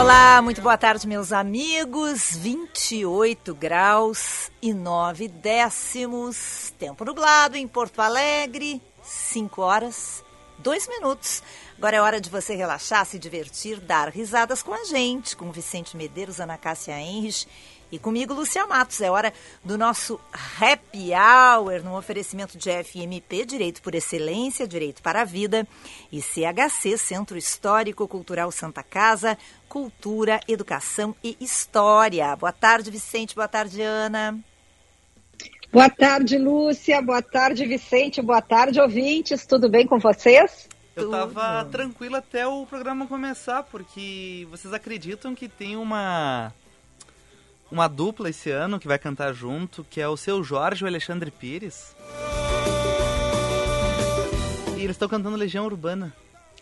Olá, muito boa tarde, meus amigos. 28 graus e 9 décimos. Tempo nublado em Porto Alegre, 5 horas, 2 minutos. Agora é hora de você relaxar, se divertir, dar risadas com a gente, com Vicente Medeiros, Ana Cássia Henrich e comigo, Lúcia Matos. É hora do nosso Happy Hour, no oferecimento de FMP, Direito por Excelência, Direito para a Vida, e CHC, Centro Histórico Cultural Santa Casa, Cultura, Educação e História. Boa tarde, Vicente. Boa tarde, Ana. Boa tarde, Lúcia. Boa tarde, Vicente. Boa tarde, ouvintes. Tudo bem com vocês? Eu tava tranquilo até o programa começar, porque vocês acreditam que tem uma uma dupla esse ano que vai cantar junto, que é o Seu Jorge e o Alexandre Pires. E eles estão cantando Legião Urbana.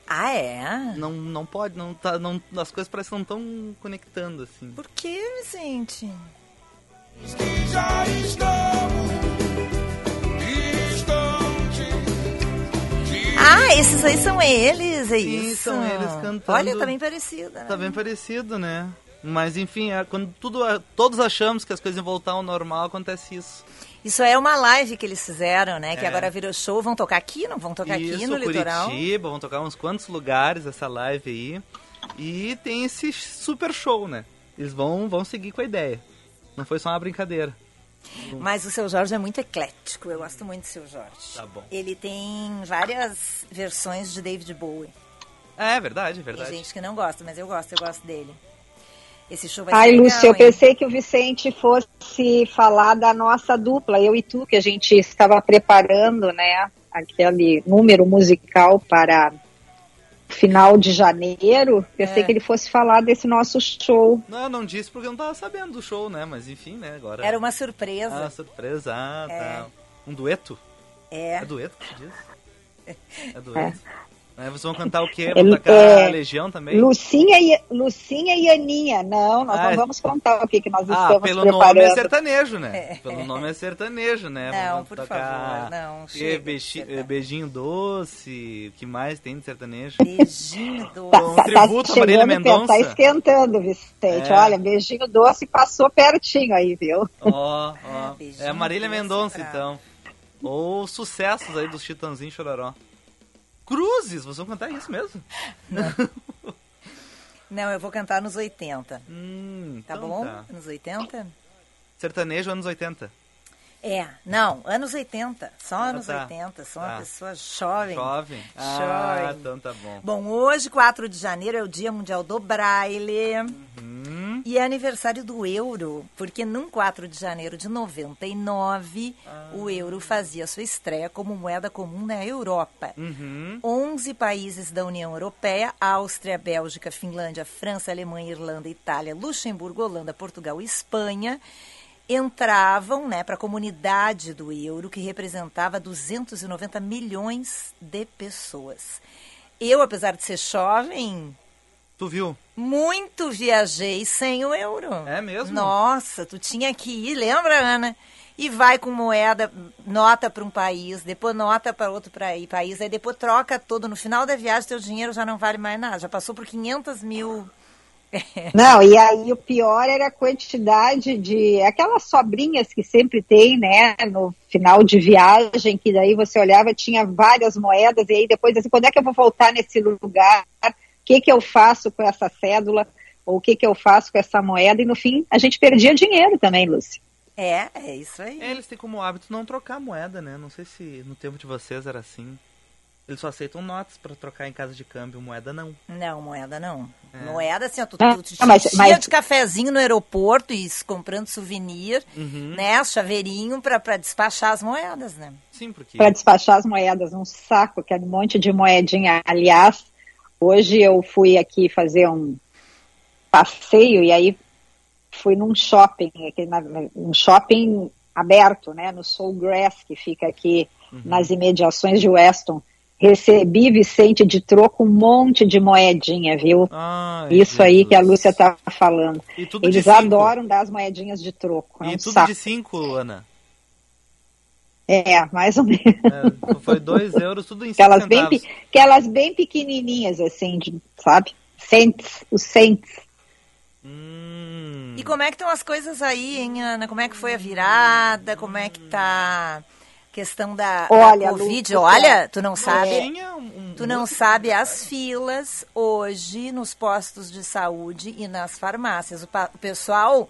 Ah, é? Não, não pode, não tá, não, as coisas parecem que não estão conectando assim. Por que, Vicente? já estamos Ah, esses aí são eles, é Sim, isso. são eles cantando. Olha, tá bem parecido. né? Tá bem parecido, né? Mas enfim, é, quando tudo, todos achamos que as coisas iam voltar ao normal, acontece isso. Isso é uma live que eles fizeram, né? Que É. agora virou show. Vão tocar aqui? Não vão tocar isso, aqui no litoral? Curitiba, vão tocar uns quantos lugares essa live aí. E tem esse super show, né? Eles vão, vão seguir com a ideia. Não foi só uma brincadeira. Mas o seu Jorge é muito eclético. Eu gosto muito do seu Jorge. Tá bom. Ele tem várias versões de David Bowie. É verdade, é Tem verdade. gente que não gosta, mas eu gosto, eu gosto dele. Esse show vai Ai, ser legal, Lúcia, eu hein? pensei que o Vicente fosse falar da nossa dupla, eu e tu, que a gente estava preparando, né, aquele número musical para final de janeiro. Pensei É. que ele fosse falar desse nosso show. Não, eu não disse porque eu não tava sabendo do show, né? Mas enfim, né? Agora. Era uma surpresa. Ah, surpresa. Ah, É. tá. Um dueto? É. É dueto que se diz? É dueto. É, vocês vão cantar o quê? Ele- Vão tocar é, a Legião também? Lucinha e, Lucinha e Aninha. Não, nós Ah, não vamos contar o que, que nós Ah, estamos pelo preparando. nome é sertanejo, né? Pelo nome é sertanejo, né? Não, Vamos por tocar favor, não, chega de beiji- sertanejo. beijinho doce, o que mais tem de sertanejo? Beijinho do... Tá, Um tá, tributo tá a Marília Mendonça. Tá esquentando, Vicente. É. Olha, beijinho doce passou pertinho aí, viu? Ó, ó. Beijinho É a Marília doce Mendonça, pra- então. Ou sucessos aí dos Chitãozinho Chororó. Cruzes, vocês vão cantar isso mesmo? Não, eu vou cantar nos 80. Hum, Tá então bom? tá. Nos 80? Sertanejo anos 80. É, não, anos 80. Só anos tá. 80. Sou uma Tá. pessoa jovem. Jovem? Ah, Jovem. então tá bom. Bom, hoje, 4 de janeiro, é o Dia Mundial do Braille. Hum, E é aniversário do euro, porque num 4 de janeiro de 99, o euro fazia sua estreia como moeda comum na Europa. uhum. 11 países da União Europeia, Áustria, Bélgica, Finlândia, França, Alemanha, Irlanda, Itália, Luxemburgo, Holanda, Portugal e Espanha entravam né, para a comunidade do euro, que representava 290 milhões de pessoas. Eu, apesar de ser jovem, Tu viu? muito viajei sem o euro. É mesmo? Nossa, tu tinha que ir, lembra, Ana? E vai com moeda, nota para um país, depois nota para outro país, aí depois troca todo. No final da viagem, teu dinheiro já não vale mais nada. Já passou por 500 mil. Não, e aí o pior era a quantidade de aquelas sobrinhas que sempre tem, né, no final de viagem, que daí você olhava, tinha várias moedas, e aí depois assim, quando é que eu vou voltar nesse lugar? O que que eu faço com essa cédula? Ou o que que eu faço com essa moeda? E no fim, a gente perdia dinheiro também, Lúcia. É, é isso aí. É, eles têm como hábito não trocar moeda, né? Não sei se no tempo de vocês era assim. Eles só aceitam notas pra trocar em casa de câmbio, moeda não. Não, moeda não. É. Moeda, assim, ó, tu, Ah, tu, tu mas- te mas- de cafezinho no aeroporto e comprando souvenir, Uhum. né? Chaveirinho pra, pra despachar as moedas, né? Sim, porque. Para despachar as moedas, um saco, que era um monte de moedinha. Aliás, hoje eu fui aqui fazer um passeio e aí fui num shopping, um shopping aberto, né, no Soulgrass, que fica aqui nas imediações de Weston. Recebi, Vicente, de troco um monte de moedinha, viu? Ai, Isso aí que a. Lúcia tá falando. E Eles cinco. adoram dar as moedinhas de troco. É E um tudo saco. de 5, Ana. É, mais ou menos. É, foi 2 euros, tudo em 5 Aquelas bem, centavos. pe- aquelas bem pequenininhas, assim, de- sabe? Saints, os Saints. Hum. E como é que estão as coisas aí, hein, Ana? Como é que foi a virada? Como é que tá questão da, da Olha, Covid? Lu, Olha, tu não sabe... Um- Tu não sabe as filas hoje nos postos de saúde e nas farmácias. O, o pessoal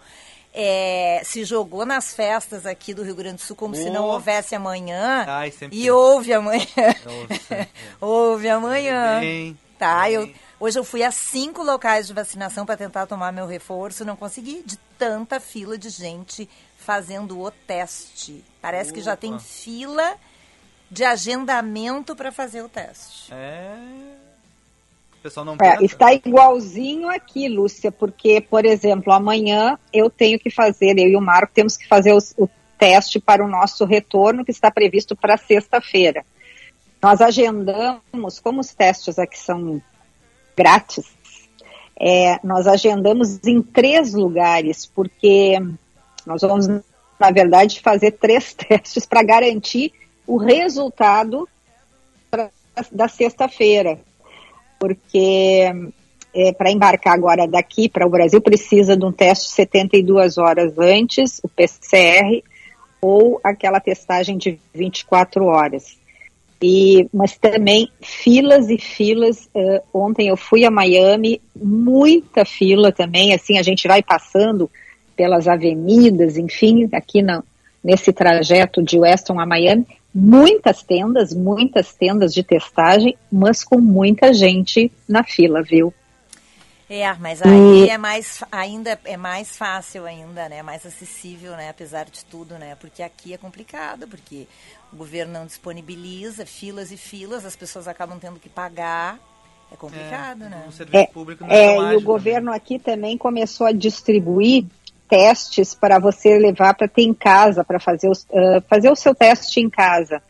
é, se jogou nas festas aqui do Rio Grande do Sul como se não Oh. houvesse amanhã. Ai, e houve amanhã. Nossa, houve amanhã. Bem, Tá, bem. eu, hoje eu fui a cinco locais de vacinação para tentar tomar meu reforço, não consegui, de tanta fila de gente fazendo o teste. Parece que já tem Opa. fila de agendamento para fazer o teste. É. O pessoal não É, está igualzinho aqui, Lúcia, porque, por exemplo, amanhã eu tenho que fazer, eu e o Marco temos que fazer os- o, teste para o nosso retorno, que está previsto para sexta-feira. Nós agendamos, como os testes aqui são grátis, é, nós agendamos em três lugares, porque nós vamos, na verdade, fazer três testes para garantir o resultado pra- da sexta-feira porque para embarcar agora daqui para o Brasil precisa de um teste 72 horas antes, o PCR, ou aquela testagem de 24 horas. E, mas também filas e filas. eh, ontem eu fui a Miami, muita fila também. Assim, a gente vai passando pelas avenidas, enfim, aqui na, nesse trajeto de Weston a Miami, muitas tendas, muitas tendas de testagem, mas com muita gente na fila, viu? É, mas aí é mais ainda é mais fácil ainda, né? Mais acessível, né? Apesar de tudo, né? Porque aqui é complicado, porque o governo não disponibiliza filas e filas, as pessoas acabam tendo que pagar. É complicado, né? O serviço público não é, É, e o governo aqui também começou a distribuir testes para você levar para ter em casa, para fazer, os- ah, fazer o seu teste em casa.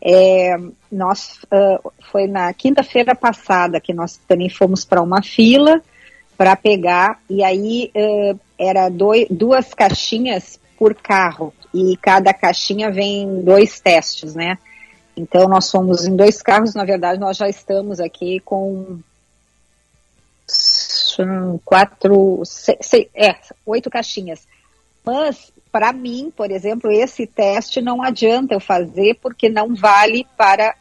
É, nós ah, foi na quinta-feira passada que nós também fomos para uma fila para pegar e aí ah, era doi- duas caixinhas por carro e cada caixinha vem dois testes, né? Então nós fomos em dois carros, na verdade nós já estamos aqui com quatro, se- se- é, oito caixinhas. Mas, para mim, por exemplo, esse teste não adianta eu fazer porque não vale para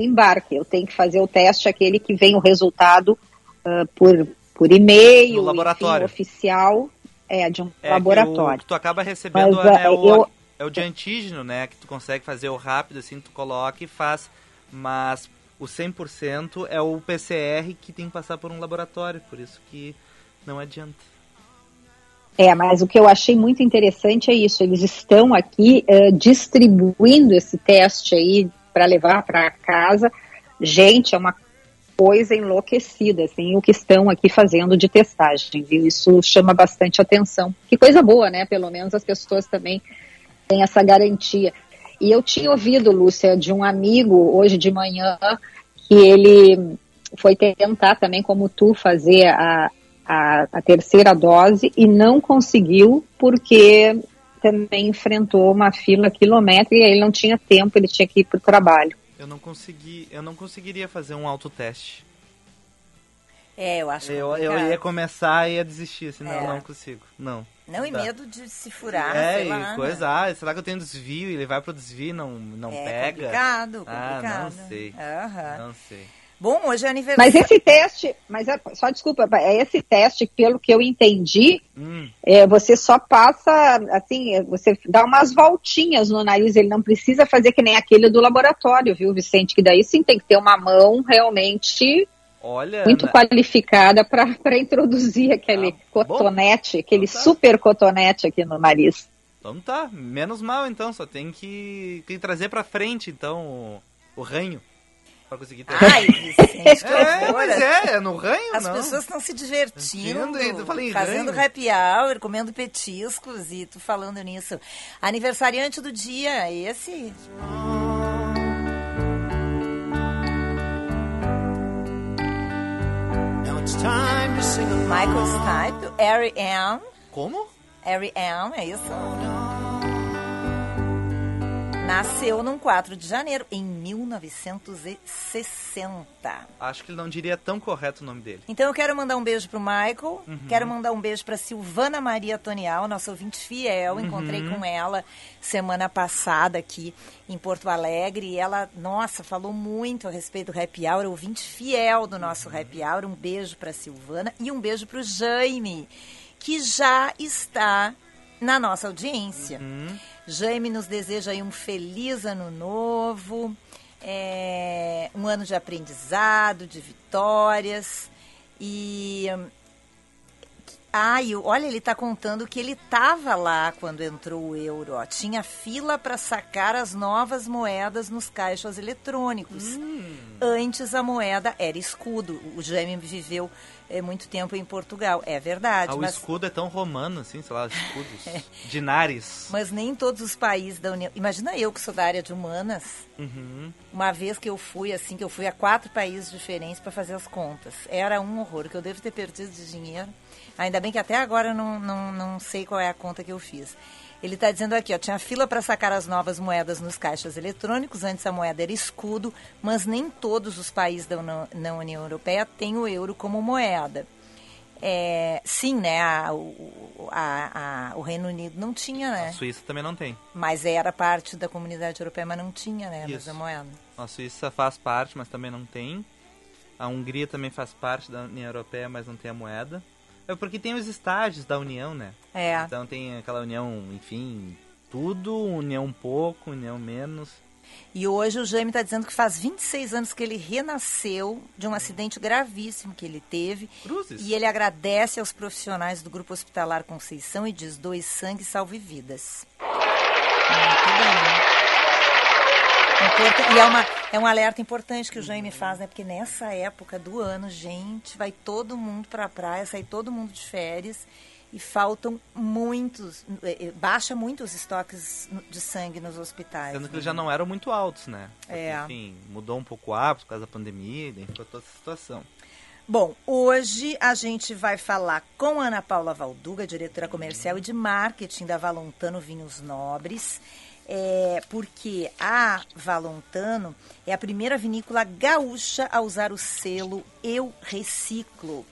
embarque. Eu tenho que fazer o teste, aquele que vem o resultado ah, por, por e-mail, enfim, oficial, é, de um É que o laboratório. que tu acaba recebendo Mas, é, ah, o, eu- é o de antígeno, né? Que tu consegue fazer o rápido, assim, tu coloca e faz. Mas o 100% é o PCR que tem que passar por um laboratório, por isso que não adianta. É, mas o que eu achei muito interessante é isso. Eles estão aqui eh, distribuindo esse teste aí para levar para casa. Gente, é uma coisa enlouquecida, assim, o que estão aqui fazendo de testagem, viu? Isso chama bastante atenção. Que coisa boa, né? Pelo menos as pessoas também têm essa garantia. E eu tinha ouvido, Lúcia, de um amigo hoje de manhã que ele foi tentar também, como tu, fazer a, a, a terceira dose e não conseguiu porque também enfrentou uma fila quilométrica e ele não tinha tempo, ele tinha que ir para o trabalho. Eu não consegui, eu não conseguiria fazer um autoteste. É, eu acho Eu, complicado. eu ia começar e ia desistir, assim, não, É. não consigo. Não. Não, e dá. medo de se furar, é, e lá. coisa, né? ah, será que eu tenho desvio e ele vai pro desvio e não, não é pega? complicado, Ah, complicado. não sei. Aham. Não sei. Bom, hoje é Mas aniversário. esse teste, mas é, só desculpa, é esse teste, pelo que eu entendi, Hum, é, você só passa, assim, você dá umas voltinhas no nariz, ele não precisa fazer que nem aquele do laboratório, viu, Vicente? Que daí sim tem que ter uma mão realmente olha, muito na- qualificada para introduzir aquele Ah, bom. cotonete, aquele Então tá. super cotonete aqui no nariz. Então tá, menos mal então, só tem que, que trazer pra frente então o, o ranho pra conseguir ter. Ai, Vicente, é, mas é, é no ranho As não. pessoas estão se divertindo, Entendo, eu falei em fazendo ranho. happy hour, comendo petiscos e tu falando nisso. Aniversariante do dia, esse? Michael Stipe, Harry Ann. Como? Harry Ann, é isso? Nasceu num 4 de janeiro, em 1960. Acho que ele não diria tão correto o nome dele. Então eu quero mandar um beijo pro Michael, quero mandar um beijo pra Silvana Maria Tonial, nossa ouvinte fiel. Encontrei com ela semana passada aqui em Porto Alegre e ela, nossa, falou muito a respeito do Happy Hour, ouvinte fiel do nosso Happy Hour. Um beijo pra Silvana e um beijo pro Jaime, que já está na nossa audiência. Jaime nos deseja aí um feliz ano novo, é, um ano de aprendizado, de vitórias. E. hum, Ai, olha, ele está contando que ele estava lá quando entrou o euro. Ó. Tinha fila para sacar as novas moedas nos caixas eletrônicos. Antes a moeda era escudo. O Jaime viveu é, muito tempo em Portugal. É verdade. Ah, o mas... escudo é tão romano, assim, sei lá, escudos. Dinares. Mas nem todos os países da União. Imagina eu que sou da área de humanas. Uhum. Uma vez que eu fui, assim, que eu fui a quatro países diferentes para fazer as contas. Era um horror, que eu devo ter perdido de dinheiro. Ainda bem que até agora eu não, não, não sei qual é a conta que eu fiz. Ele está dizendo aqui, ó, tinha fila para sacar as novas moedas nos caixas eletrônicos. Antes a moeda era escudo, mas nem todos os países da Uni- na União Europeia têm o euro como moeda. É, sim, né? a- o, a- a- o Reino Unido não tinha, né? A Suíça também não tem. Mas era parte da comunidade europeia, mas não tinha, né? Isso. A moeda. A Suíça faz parte, mas também não tem. A Hungria também faz parte da União Europeia, mas não tem a moeda. É porque tem os estágios da União, né? É. Então tem aquela União, enfim, tudo, União um pouco, União menos. E hoje o Jaime está dizendo que faz 26 anos que ele renasceu de um acidente gravíssimo que ele teve. Cruzes. E ele agradece aos profissionais do Grupo Hospitalar Conceição e diz: doe sangue salve vidas. Muito bem. Importa- E é, uma, é um alerta importante que o Jaime faz, né? Porque nessa época do ano, gente, vai todo mundo para a praia, sai todo mundo de férias e faltam muitos, eh, eh, baixa muito os estoques de sangue nos hospitais. Sendo que né? eles já não eram muito altos, né? Porque, É. Enfim, mudou um pouco o hábito por causa da pandemia, e ficou toda essa situação. Bom, hoje a gente vai falar com a Ana Paula Valduga, diretora comercial e de marketing da Valontano Vinhos Nobres, é, porque a Valontano é a primeira vinícola gaúcha a usar o selo Eu Reciclo.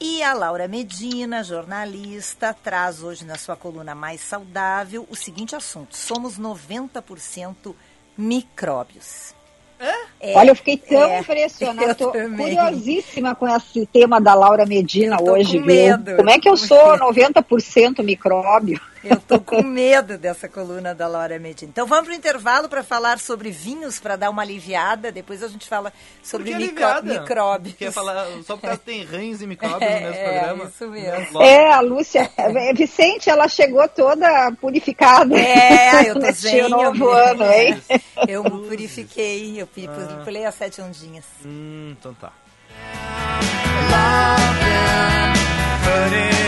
E a Laura Medina, jornalista, traz hoje na sua coluna Mais Saudável o seguinte assunto: somos 90% micróbios. É, Olha, eu fiquei tão é, impressionada, eu tô também. curiosíssima com esse tema da Laura Medina hoje, com viu? medo. Como é que eu sou 90% micróbio? Eu tô com medo dessa coluna da Laura Medina. Então vamos pro intervalo para falar sobre vinhos, para dar uma aliviada. Depois a gente fala sobre micro- aliviada? micróbios. Quer falar só por causa que tem rãs e micróbios É, no mesmo é, programa? isso mesmo. Logo- É, a Lúcia, é, Vicente, ela chegou toda purificada. É, eu tô zen. novo eu, ano, hein? eu me purifiquei, eu Ah. pulei as sete ondinhas. Hum, então tá. Put it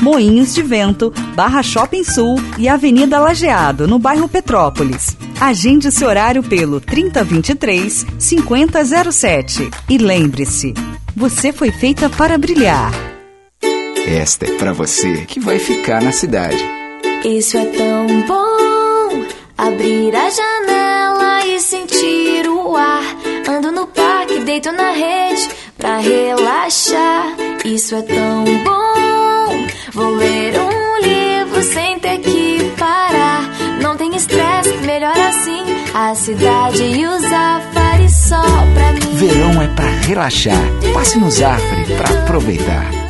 Moinhos de Vento, Barra Shopping Sul e Avenida Lajeado, no bairro Petrópolis. Agende seu horário pelo 3023 5007. E lembre-se, você foi feita para brilhar. Esta é pra você que vai ficar na cidade. Isso é tão bom. Abrir a janela e sentir o ar. Ando no parque, deito na rede pra relaxar. Isso é tão bom. Vou ler um livro sem ter que parar. Não tem estresse, melhor assim. A cidade e o Zafari só pra mim. Verão é pra relaxar. Passe no Zafre pra aproveitar.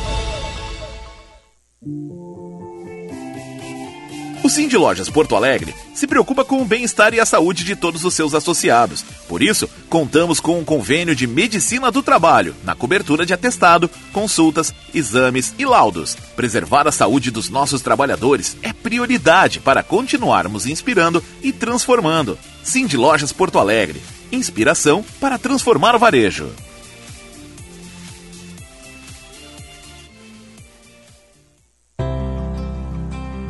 O Cindy Lojas Porto Alegre se preocupa com o bem-estar e a saúde de todos os seus associados. Por isso, contamos com um convênio de medicina do trabalho, na cobertura de atestado, consultas, exames e laudos. Preservar a saúde dos nossos trabalhadores é prioridade para continuarmos inspirando e transformando. Cindy Lojas Porto Alegre. Inspiração para transformar o varejo.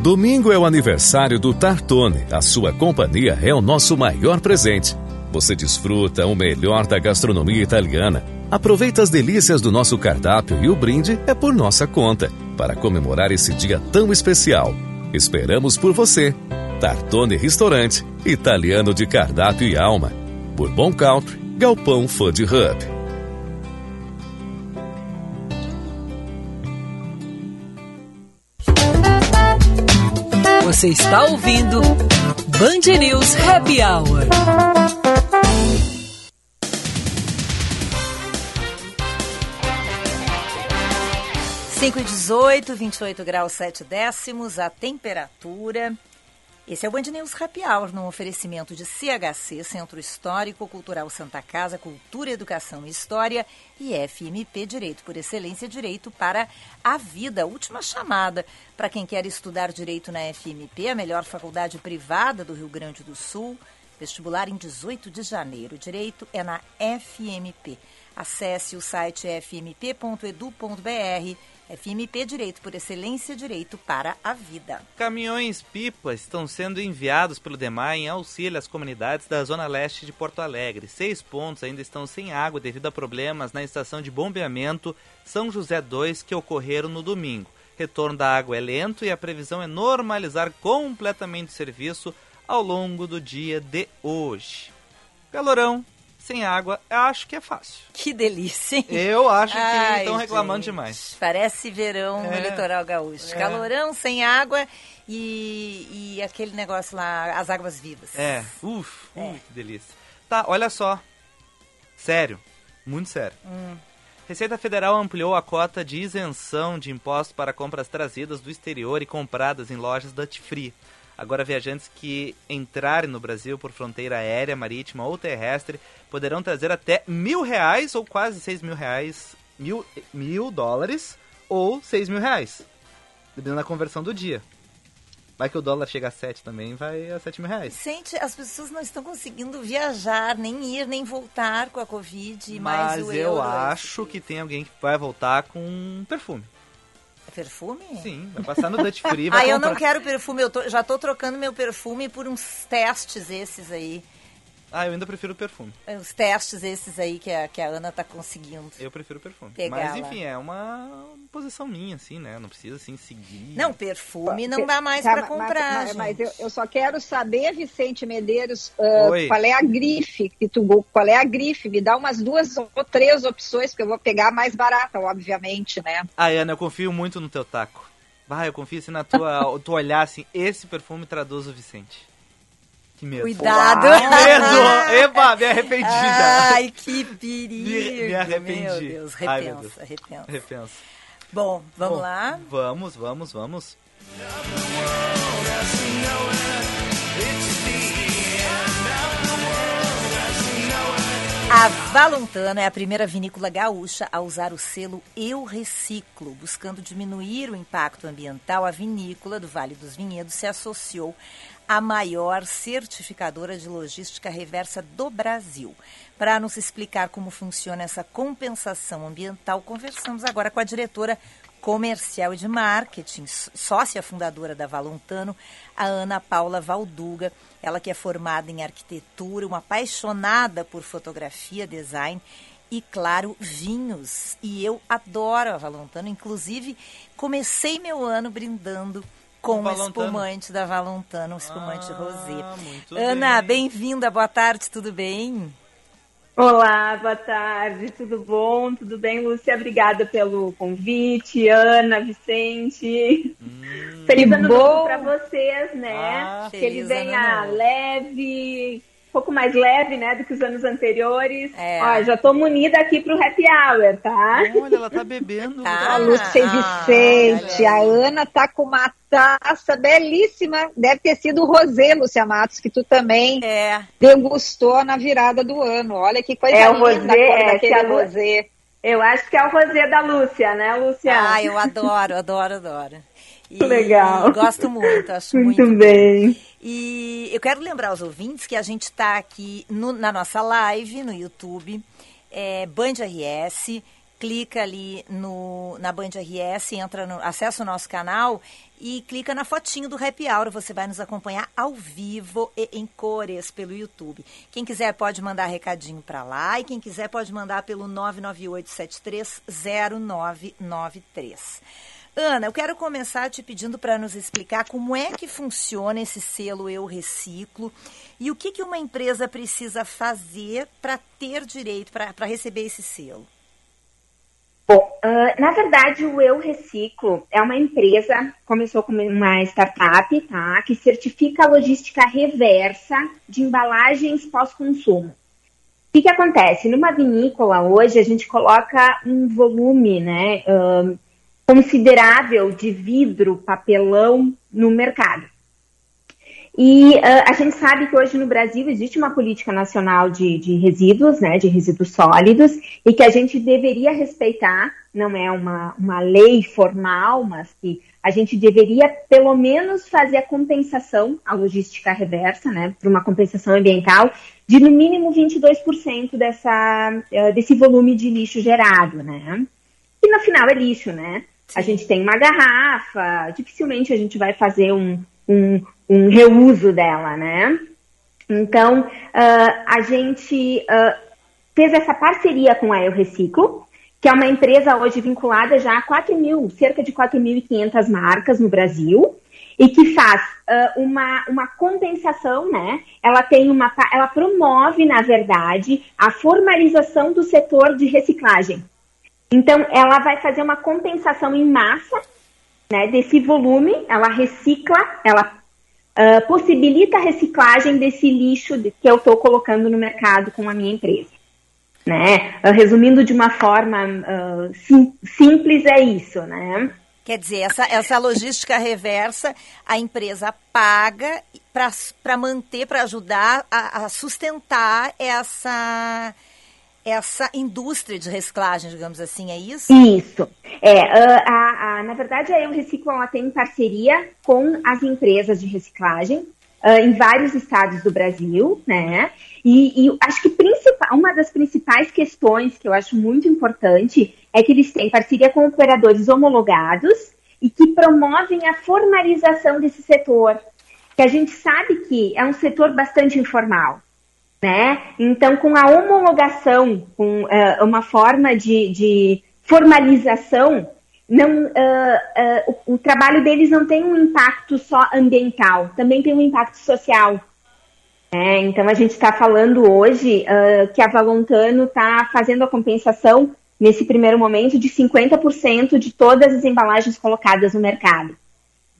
Domingo é o aniversário do Tartone. A sua companhia é o nosso maior presente. Você desfruta o melhor da gastronomia italiana. Aproveita as delícias do nosso cardápio e o brinde é por nossa conta, para comemorar esse dia tão especial. Esperamos por você. Tartone Restaurante, italiano de cardápio e alma. Bourbon Country, Galpão Food Hub. Você está ouvindo Band News Happy Hour. Cinco e 18, 28 graus 7 décimos, a temperatura. Esse é o Band News Happy Hour, num oferecimento de CHC, Centro Histórico Cultural Santa Casa, Cultura, Educação e História, e FMP Direito por Excelência, Direito para a Vida. Última chamada para quem quer estudar Direito na FMP, a melhor faculdade privada do Rio Grande do Sul. Vestibular em 18 de janeiro. Direito é na FMP. Acesse o site fmp.edu.br. FMP Direito por Excelência, Direito para a Vida. Caminhões-pipa estão sendo enviados pelo DEMAI em auxílio às comunidades da Zona Leste de Porto Alegre. Seis pontos ainda estão sem água devido a problemas na estação de bombeamento São José 2 que ocorreram no domingo. Retorno da água é lento e a previsão é normalizar completamente o serviço ao longo do dia de hoje. Calorão, sem água, eu acho que é fácil. Que delícia, hein? Eu acho que Ai, estão reclamando gente, demais. Parece verão no É. litoral gaúcho. É. Calorão, sem água e, e aquele negócio lá, as águas vivas. É, uf, É. uf, que delícia. Tá, olha só. Sério, muito sério. Hum. Receita Federal ampliou a cota de isenção de impostos para compras trazidas do exterior e compradas em lojas Duty Free. Agora, viajantes que entrarem no Brasil por fronteira aérea, marítima ou terrestre poderão trazer até mil reais ou quase seis mil reais, mil, mil dólares ou seis mil reais, dependendo da conversão do dia. Vai que o dólar chega a 7 também, vai a 7 mil reais. Gente, as pessoas não estão conseguindo viajar, nem ir, nem voltar com a Covid, mais Mas o eu euro. acho que tem alguém que vai voltar com um perfume. Perfume? Sim, vai passar no Duty Free, Ah, eu não quero perfume, eu tô- já tô trocando meu perfume por uns testes esses aí. Ah, eu ainda prefiro o perfume. Os testes esses aí que a, que a Ana tá conseguindo. Eu prefiro o perfume. Pegar Mas enfim, é uma posição minha, assim, né? Não precisa, assim, seguir. Não, perfume não dá mais Tá, pra mas- comprar, mas, mas eu, eu só quero saber, Vicente Medeiros, Oi. qual é a grife que tu qual é a grife? Me dá umas duas ou três opções, porque eu vou pegar a mais barata, obviamente, né? Ah, Ana, eu confio muito no teu taco. Vai, eu confio assim na tua. tu olhar assim, esse perfume traduz o Vicente. Que medo. Cuidado. Que medo! Eba, me arrependi. já. Ai, que perigo. Me, me arrependi. Meu Deus, repensa, Ai, meu Deus. repensa. Repensa. Bom, vamos Bom, lá. Vamos, vamos, vamos. A Valontana é a primeira vinícola gaúcha a usar o selo Eu Reciclo. Buscando diminuir o impacto ambiental, a vinícola do Vale dos Vinhedos se associou à maior certificadora de logística reversa do Brasil. Para nos explicar como funciona essa compensação ambiental, conversamos agora com a diretora comercial e de marketing, sócia fundadora da Valontano, a Ana Paula Valduga. Ela que é formada em arquitetura, uma apaixonada por fotografia, design e, claro, vinhos. E eu adoro a Valontano. Inclusive, comecei meu ano brindando com Um o espumante da Valentano, um espumante Ah, rosé. Ana, bem. bem-vinda, boa tarde, tudo bem? Olá, boa tarde, tudo bom? Tudo bem, Lúcia? Obrigada pelo convite, Ana, Vicente. Feliz Que ano bom. novo para vocês, né? Ah, que ele feliz venha leve, um pouco mais leve, né, do que os anos anteriores. É. Ó, já tô munida aqui pro happy hour, tá? Olha, ela tá bebendo. Tá. A Lúcia e Ah, Vicente, a. Ana tá com uma taça belíssima. Deve ter sido o rosé, Lúcia Matos, que tu também É, degustou na virada do ano. Olha que coisa É o linda rosé, é, daquele que a rosé. Eu acho que é o rosé da Lúcia, né, Lúcia? ah, eu adoro, adoro, adoro. E Legal. Gosto muito, acho muito, Muito bom. bem. E eu quero lembrar aos ouvintes que a gente está aqui no- na nossa live no YouTube, é, Band RS, clica ali no, na Band RS, entra no, acessa o nosso canal e clica na fotinho do Happy Hour. Você vai nos acompanhar ao vivo e em cores pelo YouTube. Quem quiser pode mandar recadinho para lá e quem quiser pode mandar pelo 998730993. Ana, eu quero começar te pedindo para nos explicar como é que funciona esse selo Eu Reciclo e o que, que uma empresa precisa fazer para ter direito, para receber esse selo. Bom, ah, na verdade, o Eu Reciclo é uma empresa, começou como uma startup, tá? Que certifica a logística reversa de embalagens pós-consumo. O que, que acontece? Numa vinícola, hoje, a gente coloca um volume, né, ahn, considerável de vidro, papelão no mercado. E ah, a gente sabe que hoje no Brasil existe uma política nacional de, de resíduos, né, de resíduos sólidos, e que a gente deveria respeitar, não é uma, uma lei formal, mas que a gente deveria pelo menos fazer a compensação, a logística reversa, né, para uma compensação ambiental, de no mínimo 22% dessa, eh, desse volume de lixo gerado, né? E no final é lixo, né? A gente tem uma garrafa, dificilmente a gente vai fazer um, um, um reuso dela, né? Então, ah, a gente ah, fez essa parceria com a Eu Reciclo, que é uma empresa hoje vinculada já a 4 mil, cerca de 4.500 marcas no Brasil, e que faz ah, uma, uma compensação, né? Ela tem uma, ela promove, na verdade, a formalização do setor de reciclagem. Então, ela vai fazer uma compensação em massa, né, desse volume, ela recicla, ela ah, possibilita a reciclagem desse lixo que eu estou colocando no mercado com a minha empresa. Né? Ah, Resumindo de uma forma ah, sim- simples, é isso, né? Quer dizer, essa, essa logística reversa, a empresa paga para manter, para ajudar a, a sustentar essa, essa indústria de reciclagem, digamos assim, é isso? Isso. É, ah, a- a- na verdade, a Eu Reciclo ela tem parceria com as empresas de reciclagem ah, em vários estados do Brasil, né? E, e acho que uma das principais questões que eu acho muito importante é que eles têm parceria com operadores homologados e que promovem a formalização desse setor, que a gente sabe que é um setor bastante informal né? Então, com a homologação, com eh, uma forma de, de formalização, não, ah, ah, o, o trabalho deles não tem um impacto só ambiental, também tem um impacto social. né? então, a gente está falando hoje que a Valontano está fazendo a compensação, nesse primeiro momento, de 50% de todas as embalagens colocadas no mercado.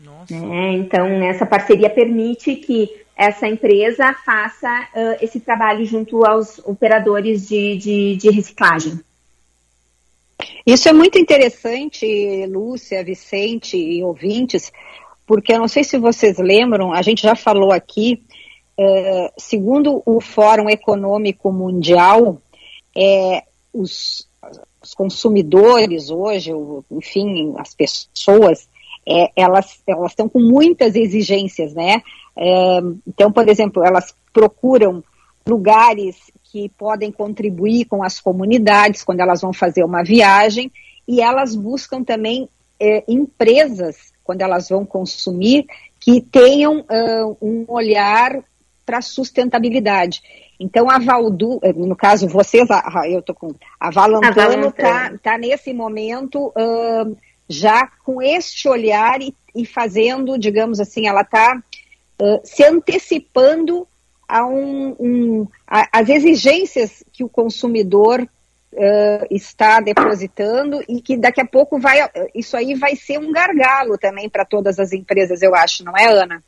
Nossa. né? Então, essa parceria permite que essa empresa faça ah, esse trabalho junto aos operadores de, de, de reciclagem. Isso é muito interessante, Lúcia, Vicente e ouvintes, porque eu não sei se vocês lembram, a gente já falou aqui, eh, segundo o Fórum Econômico Mundial, eh, os, os consumidores hoje, enfim, as pessoas, eh, elas elas estão com muitas exigências, né? Eh, então, por exemplo, elas procuram lugares que podem contribuir com as comunidades quando elas vão fazer uma viagem e elas buscam também eh, empresas quando elas vão consumir que tenham ah, um olhar para sustentabilidade. Então a Valdu, no caso vocês, a- a- eu tô com a Valentano está tá nesse momento ah, já com este olhar e, e fazendo, digamos assim, ela está se antecipando a um, um, a, as exigências que o consumidor uh, está depositando e que daqui a pouco vai isso aí vai ser um gargalo também para todas as empresas, eu acho, não é, Ana?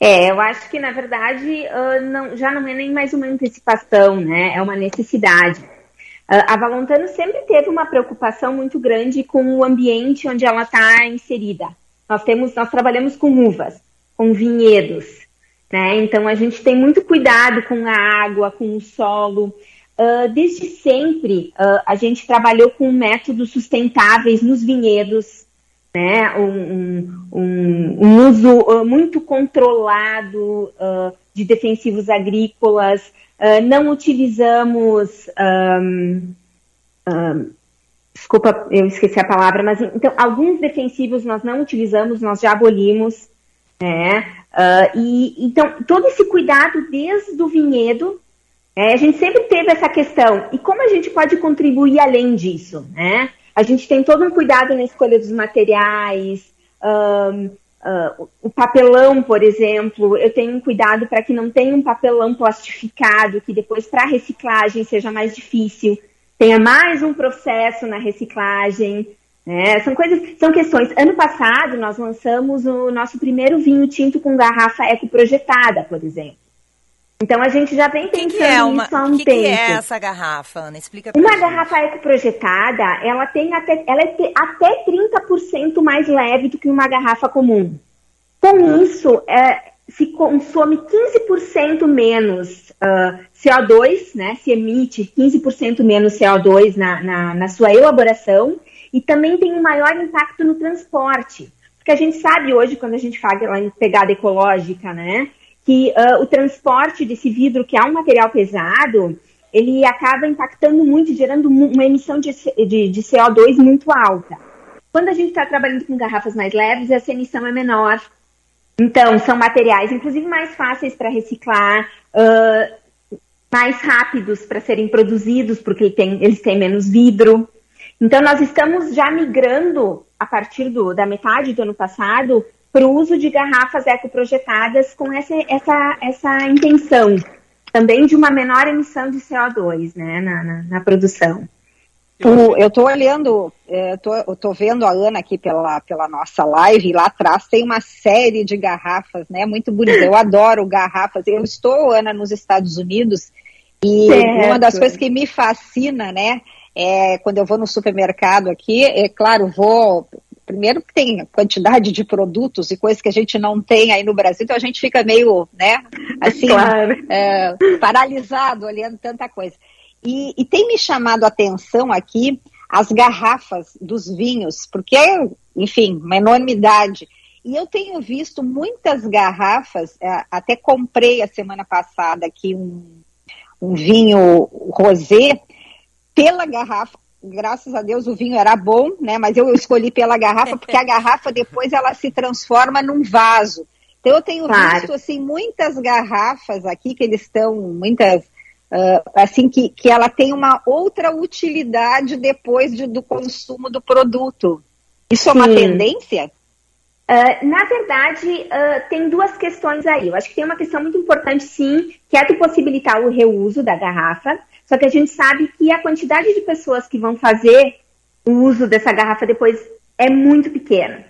É, eu acho que na verdade uh, não, já não é nem mais uma antecipação, né? É uma necessidade. Uh, a Valontano sempre teve uma preocupação muito grande com o ambiente onde ela está inserida. Nós temos, nós trabalhamos com uvas, com vinhedos, né? Então a gente tem muito cuidado com a água, com o solo. Uh, desde sempre uh, a gente trabalhou com métodos sustentáveis nos vinhedos, né? Um, um, um uso uh, muito controlado de defensivos agrícolas. não utilizamos um, desculpa, eu esqueci a palavra, mas então alguns defensivos nós não utilizamos, nós já abolimos, né? Uh, e então todo esse cuidado desde o vinhedo, é, a gente sempre teve essa questão. E como a gente pode contribuir além disso, né? A gente tem todo um cuidado na escolha dos materiais, um, uh, o papelão, por exemplo, eu tenho um cuidado para que não tenha um papelão plastificado, que depois para reciclagem seja mais difícil, tenha mais um processo na reciclagem. É, são coisas, são questões. Ano passado nós lançamos o nosso primeiro vinho tinto com garrafa ecoprojetada, por exemplo. Então a gente já vem pensando que é uma, nisso há um que tempo. que é essa garrafa, Ana? Explica pra Uma gente. garrafa ecoprojetada, ela tem até, ela é até 30% mais leve do que uma garrafa comum. Com isso, é, se consome 15% menos ah, CO2, né? Se emite 15% menos CO2 na, na, na sua elaboração e também tem um maior impacto no transporte. Porque a gente sabe hoje, quando a gente fala em pegada ecológica, né? Que ah, o transporte desse vidro, que é um material pesado, ele acaba impactando muito, gerando uma emissão de, de, de CO2 muito alta. Quando a gente está trabalhando com garrafas mais leves, essa emissão é menor. Então, são materiais, inclusive, mais fáceis para reciclar, ah, mais rápidos para serem produzidos, porque ele tem- eles têm menos vidro. Então, nós estamos já migrando, a partir do- da metade do ano passado, para o uso de garrafas ecoprojetadas com essa, essa, essa intenção também de uma menor emissão de CO2 né, na, na, na produção. O- eu estou olhando, é, tô- eu estou vendo a Ana aqui pela, pela nossa live, e lá atrás tem uma série de garrafas, né? Muito bonita. Eu adoro garrafas. Eu estou, Ana, nos Estados Unidos, e Certo. uma das coisas que me fascina, né? É quando eu vou no supermercado aqui, é claro, vou. Primeiro que tem quantidade de produtos e coisas que a gente não tem aí no Brasil, então a gente fica meio, né, assim, Claro. é, paralisado olhando tanta coisa. E, e tem me chamado a atenção aqui as garrafas dos vinhos, porque, enfim, uma enormidade. E eu tenho visto muitas garrafas, é, até comprei a semana passada aqui um, um vinho rosé, pela garrafa. Graças a Deus o vinho era bom, né? Mas eu escolhi pela garrafa, porque a garrafa depois ela se transforma num vaso. Então eu tenho Claro. visto assim muitas garrafas aqui que eles estão, muitas ah, assim que, que ela tem uma outra utilidade depois de- do consumo do produto. Isso é uma Sim. tendência? Ah, na verdade, ah, tem duas questões aí. Eu acho que tem uma questão muito importante, sim, que é tu possibilitar o reuso da garrafa. Só que a gente sabe que a quantidade de pessoas que vão fazer o uso dessa garrafa depois é muito pequena.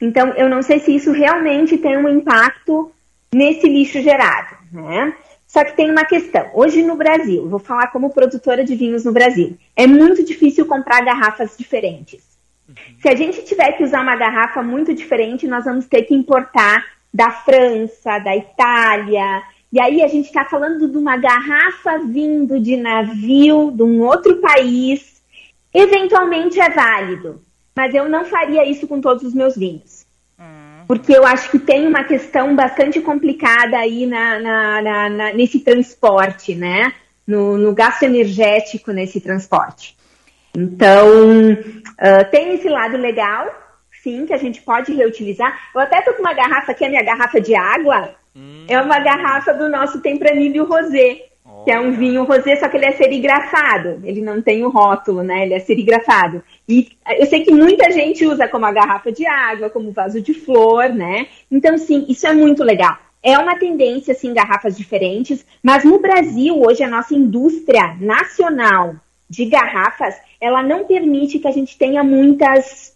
Então, eu não sei se isso realmente tem um impacto nesse lixo gerado, né? Só que tem uma questão. Hoje no Brasil, vou falar como produtora de vinhos no Brasil, é muito difícil comprar garrafas diferentes. Se a gente tiver que usar uma garrafa muito diferente, nós vamos ter que importar da França, da Itália. E aí a gente está falando de uma garrafa vindo de navio de um outro país. Eventualmente é válido, mas eu não faria isso com todos os meus vinhos. Porque eu acho que tem uma questão bastante complicada aí na, na- na- na- nesse transporte, né? No, no gasto energético nesse transporte. Então, ah, tem esse lado legal, sim, que a gente pode reutilizar. Eu até tô com uma garrafa aqui, a minha garrafa de água, é uma garrafa do nosso Tempranillo Rosé, que é um vinho rosé, só que ele é serigrafado. Ele não tem o rótulo, né? Ele é serigrafado. E eu sei que muita gente usa como a garrafa de água, como vaso de flor, né? Então, sim, isso é muito legal. É uma tendência, assim, garrafas diferentes, mas no Brasil, hoje, a nossa indústria nacional de garrafas, ela não permite que a gente tenha muitas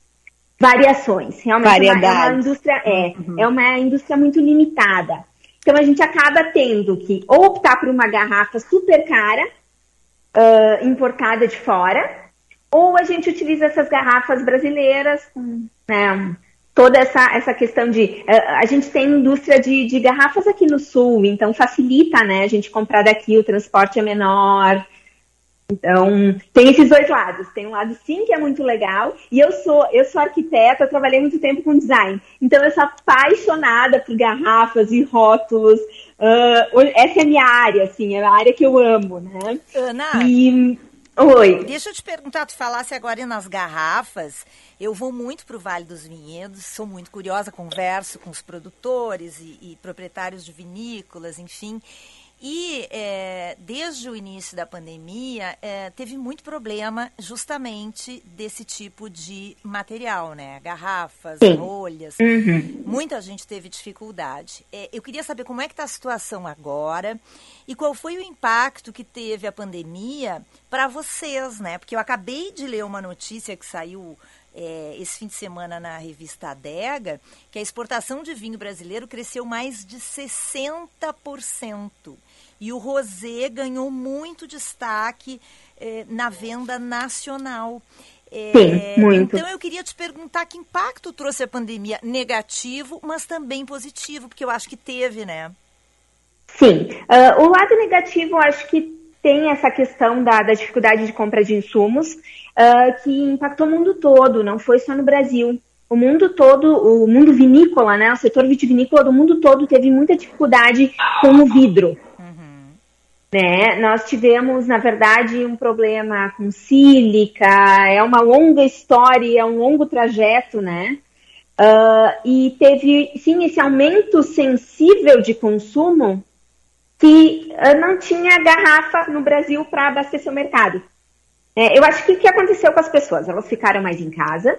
variações. Realmente é uma- é uma, indústria, é, é uma indústria muito limitada. Então a gente acaba tendo que ou optar por uma garrafa super cara, ah, importada de fora, ou a gente utiliza essas garrafas brasileiras né, toda essa, essa questão de. eh, a gente tem indústria de, de garrafas aqui no sul, então facilita né, a gente comprar daqui, o transporte é menor. Então, tem esses dois lados. Tem um lado sim que é muito legal, e eu sou, eu sou arquiteta, eu trabalhei muito tempo com design. Então eu sou apaixonada por garrafas e rótulos. Ah, essa é a minha área, assim, é a área que eu amo, né? Ana, E. Oi. Deixa eu te perguntar, tu falasse agora nas garrafas. Eu vou muito para o Vale dos Vinhedos, sou muito curiosa, converso com os produtores e, e proprietários de vinícolas, enfim. E é, desde o início da pandemia, é, teve muito problema justamente desse tipo de material, né? Garrafas, Sim. rolhas. Uhum. Muita gente teve dificuldade. É, eu queria saber como é que está a situação agora e qual foi o impacto que teve a pandemia para vocês, né? Porque eu acabei de ler uma notícia que saiu é, esse fim de semana na revista Adega, que a exportação de vinho brasileiro cresceu mais de 60%. E o rosé ganhou muito destaque é, na venda nacional. É, Sim, muito. Então eu queria te perguntar que impacto trouxe a pandemia negativo, mas também positivo, porque eu acho que teve, né? Sim. Ah, o lado negativo, eu acho que tem essa questão da, da dificuldade de compra de insumos, ah, que impactou o mundo todo, não foi só no Brasil. O mundo todo, o mundo vinícola, né, o setor vitivinícola do mundo todo teve muita dificuldade com o vidro. Né? Nós tivemos, na verdade, um problema com sílica, é uma longa história, é um longo trajeto, né? Ah, e teve, sim, esse aumento sensível de consumo que ah, não tinha garrafa no Brasil para abastecer o mercado. É, eu acho que o que aconteceu com as pessoas? Elas ficaram mais em casa,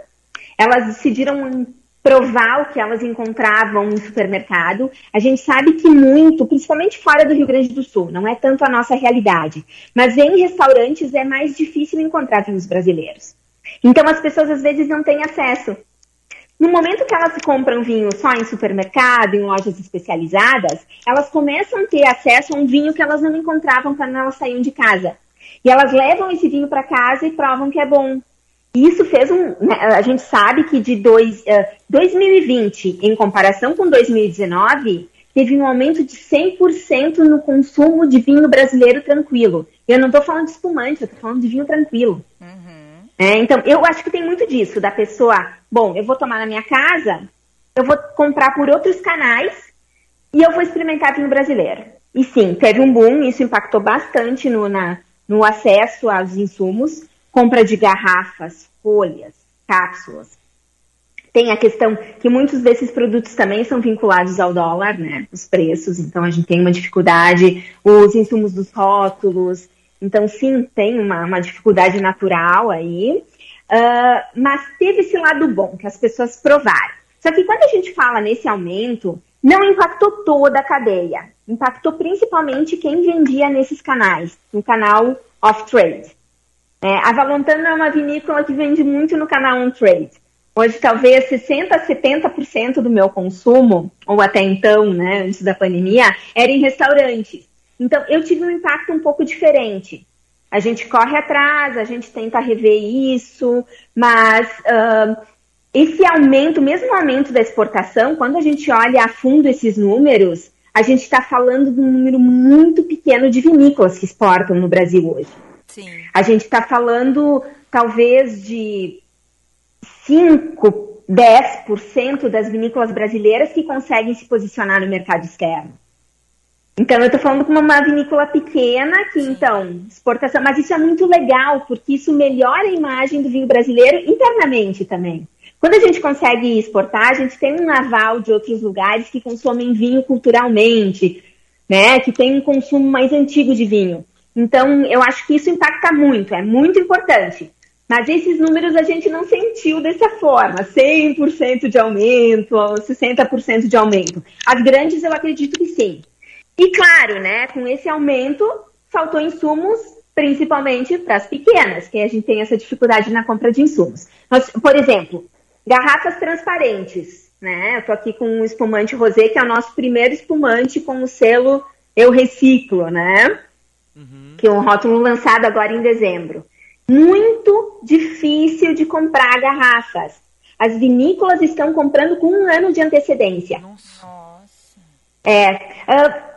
elas decidiram provar o que elas encontravam em supermercado. A gente sabe que muito, principalmente fora do Rio Grande do Sul, não é tanto a nossa realidade, mas em restaurantes é mais difícil encontrar vinhos brasileiros. Então as pessoas às vezes não têm acesso. No momento que elas compram vinho só em supermercado, em lojas especializadas, elas começam a ter acesso a um vinho que elas não encontravam quando elas saíam de casa. E elas levam esse vinho para casa e provam que é bom. E isso fez um. né, a gente sabe que de dois, eh, 2020, em comparação com 2019, teve um aumento de 100% no consumo de vinho brasileiro tranquilo. Eu não estou falando de espumante, eu estou falando de vinho tranquilo. É, então, eu acho que tem muito disso, da pessoa, bom, eu vou tomar na minha casa, eu vou comprar por outros canais e eu vou experimentar vinho brasileiro. E sim, teve um boom, isso impactou bastante no, na, no acesso aos insumos, compra de garrafas, folhas, cápsulas. Tem a questão que muitos desses produtos também são vinculados ao dólar, né? Os preços, então a gente tem uma dificuldade, os insumos dos rótulos, então, sim, tem uma, uma dificuldade natural aí, ah, mas teve esse lado bom, que as pessoas provaram. Só que quando a gente fala nesse aumento, não impactou toda a cadeia. Impactou principalmente quem vendia nesses canais, no canal off-trade. É, a Valontano é uma vinícola que vende muito no canal on-trade. Hoje, talvez 60% a 70% do meu consumo, ou até então, né, antes da pandemia, era em restaurantes. Então, eu tive um impacto um pouco diferente. A gente corre atrás, a gente tenta rever isso, mas ah, esse aumento, mesmo o aumento da exportação, quando a gente olha a fundo esses números, a gente está falando de um número muito pequeno de vinícolas que exportam no Brasil hoje. Sim. A gente está falando, talvez, de 5, 10% das vinícolas brasileiras que conseguem se posicionar no mercado externo. Então, eu estou falando com uma vinícola pequena, que então, exportação, mas isso é muito legal, porque isso melhora a imagem do vinho brasileiro internamente também. Quando a gente consegue exportar, a gente tem um aval de outros lugares que consomem vinho culturalmente, né? Que tem um consumo mais antigo de vinho. Então, eu acho que isso impacta muito, é muito importante. Mas esses números a gente não sentiu dessa forma, 100% de aumento, ou 60% de aumento. As grandes eu acredito que sim. E claro, né, com esse aumento, faltou insumos, principalmente para as pequenas, que a gente tem essa dificuldade na compra de insumos. Por exemplo, garrafas transparentes, né? Eu tô aqui com um espumante rosé, que é o nosso primeiro espumante com o selo Eu Reciclo, né? Que é um rótulo lançado agora em dezembro. Muito difícil de comprar garrafas. As vinícolas estão comprando com um ano de antecedência. É, ah,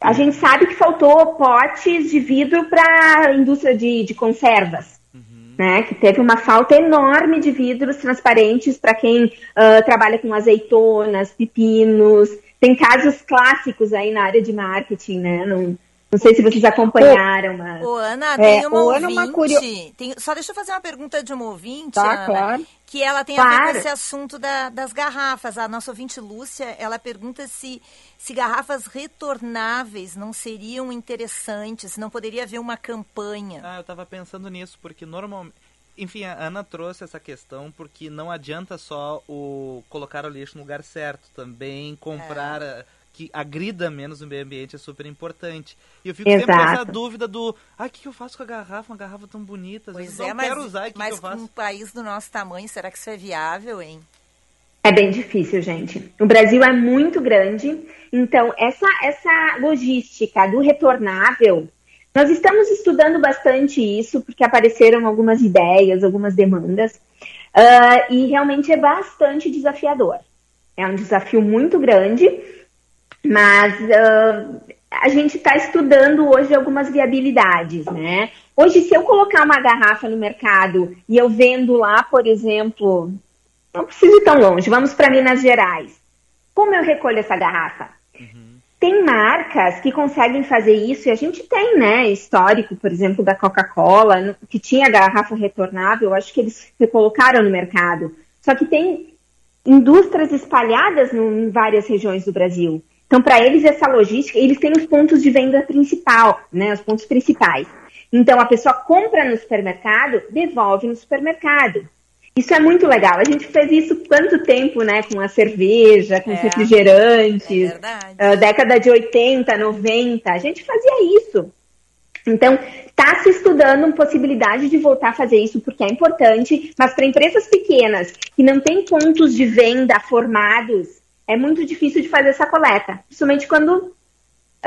a gente sabe que faltou potes de vidro para a indústria de, de conservas. Né, que teve uma falta enorme de vidros transparentes para quem ah, trabalha com azeitonas, pepinos. Tem casos clássicos aí na área de marketing, né? Não, não sei se vocês acompanharam, mas. Ô, Ana, É, tem uma ô, ouvinte. Ana, uma curio- tem- só deixa eu fazer uma pergunta de uma ouvinte, Tá, Ana, claro. que ela tem a ver Claro. com esse assunto da- das garrafas. A nossa ouvinte Lúcia, ela pergunta se, se garrafas retornáveis não seriam interessantes, se não poderia haver uma campanha. Ah, eu tava pensando nisso, porque normalmente. Enfim, a Ana trouxe essa questão porque não adianta só o colocar o lixo no lugar certo, também comprar a- que agrida menos o meio ambiente é super importante. E eu fico sempre com essa Exato. dúvida do, ah, o que que eu faço com a garrafa? Uma garrafa tão bonita, às Pois vezes é, não mas, quero usar, o que, mas que eu faço? com um país do nosso tamanho, será que isso é viável, hein? É bem difícil, gente. O Brasil é muito grande, então essa, essa logística do retornável, nós estamos estudando bastante isso, porque apareceram algumas ideias, algumas demandas, ah, e realmente é bastante desafiador. É um desafio muito grande, mas ah, a gente está estudando hoje algumas viabilidades, né? Hoje, se eu colocar uma garrafa no mercado e eu vendo lá, por exemplo, não preciso ir tão longe, vamos para Minas Gerais. Como eu recolho essa garrafa? Tem marcas que conseguem fazer isso, e a gente tem, né, histórico, por exemplo, da Coca-Cola, que tinha garrafa retornável, acho que eles colocaram no mercado. Só que tem indústrias espalhadas no- em várias regiões do Brasil. Então, para eles, essa logística, eles têm os pontos de venda principal, né, os pontos principais. Então, a pessoa compra no supermercado, devolve no supermercado. Isso é muito legal. A gente fez isso quanto tempo, né? Com a cerveja, com os É, refrigerantes. ah, década de 80, 90. A gente fazia isso. Então, está se estudando a possibilidade de voltar a fazer isso, porque é importante, mas para empresas pequenas que não têm pontos de venda formados, é muito difícil de fazer essa coleta. Principalmente quando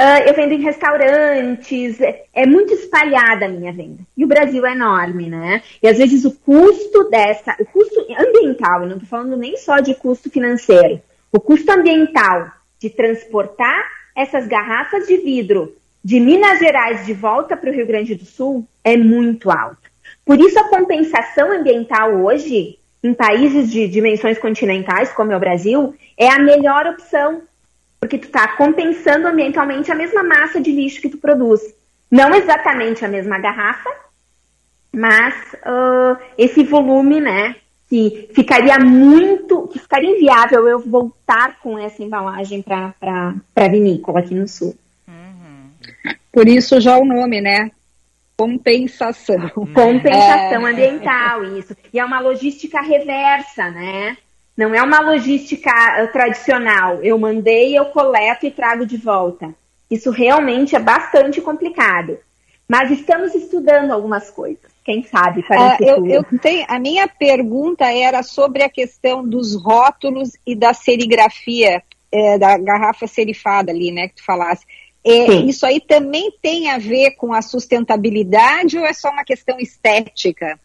ah, eu vendo em restaurantes, é, é muito espalhada a minha venda. E o Brasil é enorme, né? E às vezes o custo dessa, o custo ambiental, não estou falando nem só de custo financeiro, o custo ambiental de transportar essas garrafas de vidro de Minas Gerais de volta para o Rio Grande do Sul é muito alto. Por isso a compensação ambiental hoje, em países de dimensões continentais, como é o Brasil, é a melhor opção porque tu está compensando ambientalmente a mesma massa de lixo que tu produz. Não exatamente a mesma garrafa, mas ah, esse volume, né? Que ficaria muito, que ficaria inviável eu voltar com essa embalagem para a vinícola aqui no sul. Por isso já o nome, né? Compensação. Compensação É. ambiental, isso. E é uma logística reversa, né? Não é uma logística ah, tradicional. Eu mandei, eu coleto e trago de volta. Isso realmente é bastante complicado. Mas estamos estudando algumas coisas. Quem sabe para É, eu, eu tenho, a minha pergunta era sobre a questão dos rótulos e da serigrafia, é, da garrafa serifada ali, né, que tu falasse. É, isso aí também tem a ver com a sustentabilidade ou é só uma questão estética?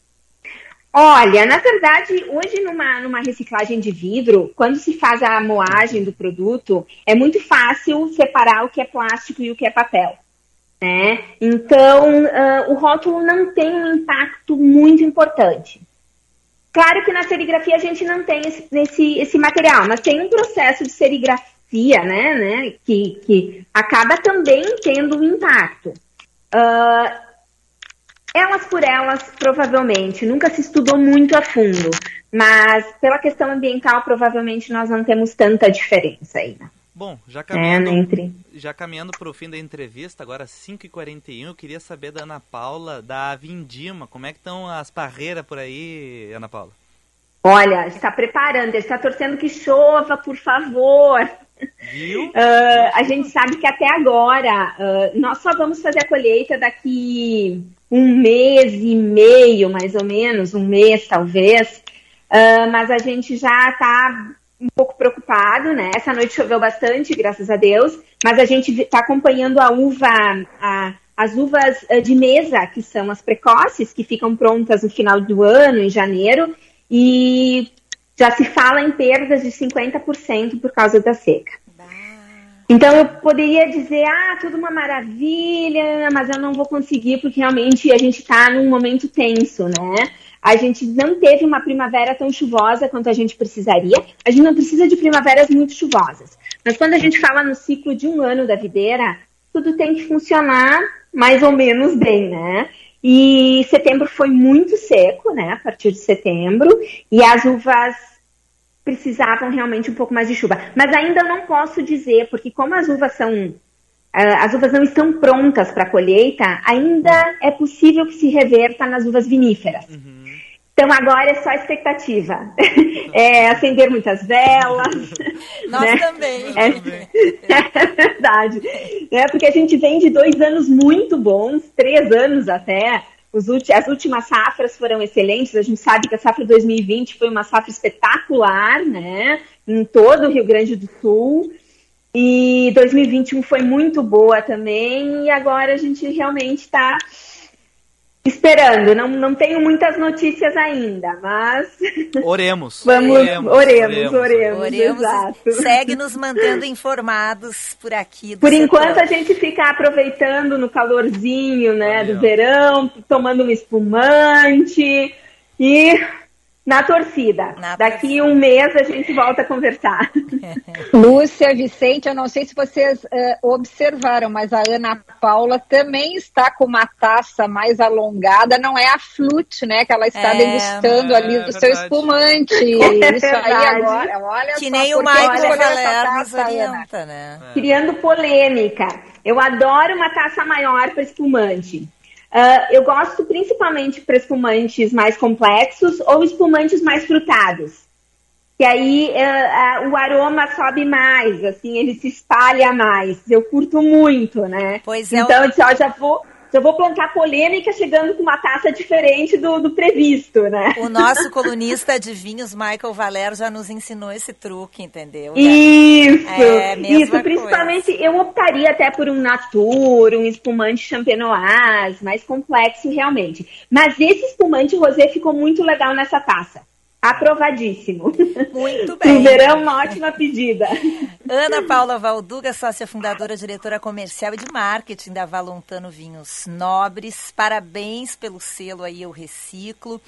Olha, na verdade, hoje numa, numa reciclagem de vidro, quando se faz a moagem do produto, é muito fácil separar o que é plástico e o que é papel. Né? Então, ah, o rótulo não tem um impacto muito importante. Claro que na serigrafia a gente não tem esse, esse, esse material, mas tem um processo de serigrafia, né, né que, que acaba também tendo um impacto. Ah, elas por elas, provavelmente, nunca se estudou muito a fundo, mas pela questão ambiental, provavelmente nós não temos tanta diferença aí. né? Bom, já É, caminhando, entre. já caminhando para o fim da entrevista, agora 5h41, eu queria saber da Ana Paula, da Vindima, como é que estão as parreiras por aí, Ana Paula? Olha, está preparando, está torcendo que chova, por favor. Ah, a gente sabe que até agora ah, nós só vamos fazer a colheita daqui um mês e meio, mais ou menos, um mês talvez. Ah, mas a gente já está um pouco preocupado, né? Essa noite choveu bastante, graças a Deus, mas a gente está acompanhando a uva, a- as uvas de mesa, que são as precoces, que ficam prontas no final do ano, em janeiro, e já se fala em perdas de 50% por causa da seca. Então eu poderia dizer, ah, tudo uma maravilha, mas eu não vou conseguir porque realmente a gente está num momento tenso, né? A gente não teve uma primavera tão chuvosa quanto a gente precisaria. A gente não precisa de primaveras muito chuvosas. Mas quando a gente fala no ciclo de um ano da videira, tudo tem que funcionar mais ou menos bem, né? E setembro foi muito seco, né? A partir de setembro. E as uvas precisavam realmente um pouco mais de chuva. Mas ainda não posso dizer, porque como as uvas são. ah, As uvas não estão prontas para colheita, ainda é possível que se reverta nas uvas viníferas. Então agora é só expectativa. É acender muitas velas. Nós né? também. É, é verdade. É, porque a gente vem de dois anos muito bons, três anos até. As últimas safras foram excelentes. A gente sabe que a safra 2020 foi uma safra espetacular, né? Em todo o Rio Grande do Sul. E 2021 foi muito boa também. E agora a gente realmente está esperando. Não, não tenho muitas notícias ainda, mas Oremos. vamos, oremos, oremos, Oremos. exato. Segue nos mantendo informados por aqui. do Por setor. enquanto a gente fica aproveitando no calorzinho, né, do verão, tomando um espumante e na torcida. Daqui um mês a gente volta a conversar. Lúcia, Vicente, eu não sei se vocês eh, observaram, mas a Ana Paula também está com uma taça mais alongada, não é a flute, né? Que ela está É, degustando ali do seu espumante. É Isso aí agora, olha Que só, nem o Michael olha essa Valer nos taça, Ana. orienta, né? Criando polêmica. Eu adoro uma taça maior para espumante. Ah, eu gosto principalmente para espumantes mais complexos ou espumantes mais frutados. Que aí ah, ah, o aroma sobe mais, assim, ele se espalha mais. Eu curto muito, né? Pois é, Então eu disse, ó, já vou, já vou plantar polêmica chegando com uma taça diferente do, do previsto, né? O nosso colunista de vinhos, Michael Valer, já nos ensinou esse truque, entendeu? Isso, É, isso. Principalmente eu optaria até por um Natur, um espumante champenoise, mais complexo realmente. Mas esse espumante rosé ficou muito legal nessa taça. Aprovadíssimo. Muito bem. verão, uma ótima pedida. Ana Paula Valduga, sócia fundadora, diretora comercial e de marketing da Valontano Vinhos Nobres. Parabéns pelo selo aí, eu reciclo.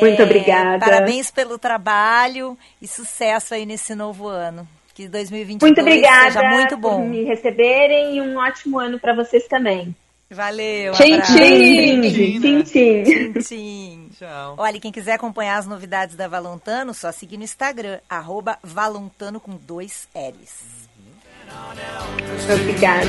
Muito obrigada. Parabéns pelo trabalho e sucesso aí nesse novo ano. Que 2022 Muito obrigada seja muito por bom. me receberem e um ótimo ano para vocês também. Valeu. Tchim, abraço. tchim. Tchim, tchim. Tchau. Olha, quem quiser acompanhar as novidades da Valontano, só seguir no Instagram, arroba Valontano com dois L's. Obrigada.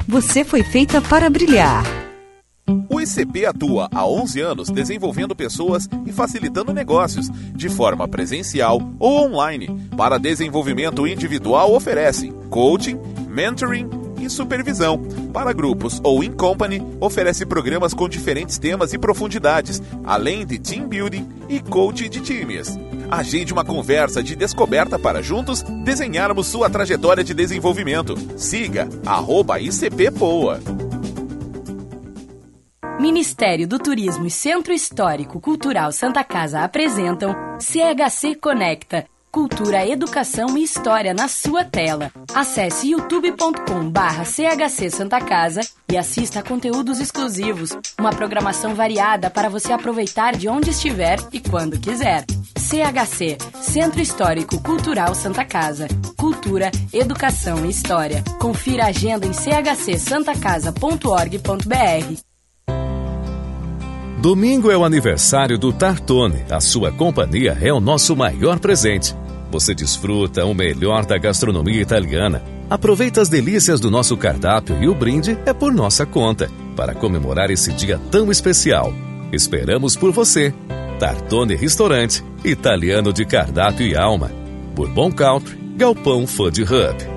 você foi feita para brilhar. O ICP atua há 11 anos desenvolvendo pessoas e facilitando negócios, de forma presencial ou online. Para desenvolvimento individual, oferece coaching, mentoring e supervisão. Para grupos ou in company, oferece programas com diferentes temas e profundidades, além de team building e coaching de times. Agende uma conversa de descoberta para juntos desenharmos sua trajetória de desenvolvimento. Siga arroba ICP Poa. Ministério do Turismo e Centro Histórico Cultural Santa Casa apresentam CHC Conecta. Cultura, Educação e História na sua tela. Acesse youtube.com barra CHC Santa Casa e assista a conteúdos exclusivos. Uma programação variada para você aproveitar de onde estiver e quando quiser. CHC, Centro Histórico Cultural Santa Casa. Cultura, Educação e História. Confira a agenda em chcsantacasa.org.br. Domingo é o aniversário do Tartone. A sua companhia é o nosso maior presente. Você desfruta o melhor da gastronomia italiana. Aproveita as delícias do nosso cardápio e o brinde é por nossa conta, para comemorar esse dia tão especial. Esperamos por você. Tartone Restaurante, italiano de cardápio e alma. Bourbon Country, Galpão Food Hub.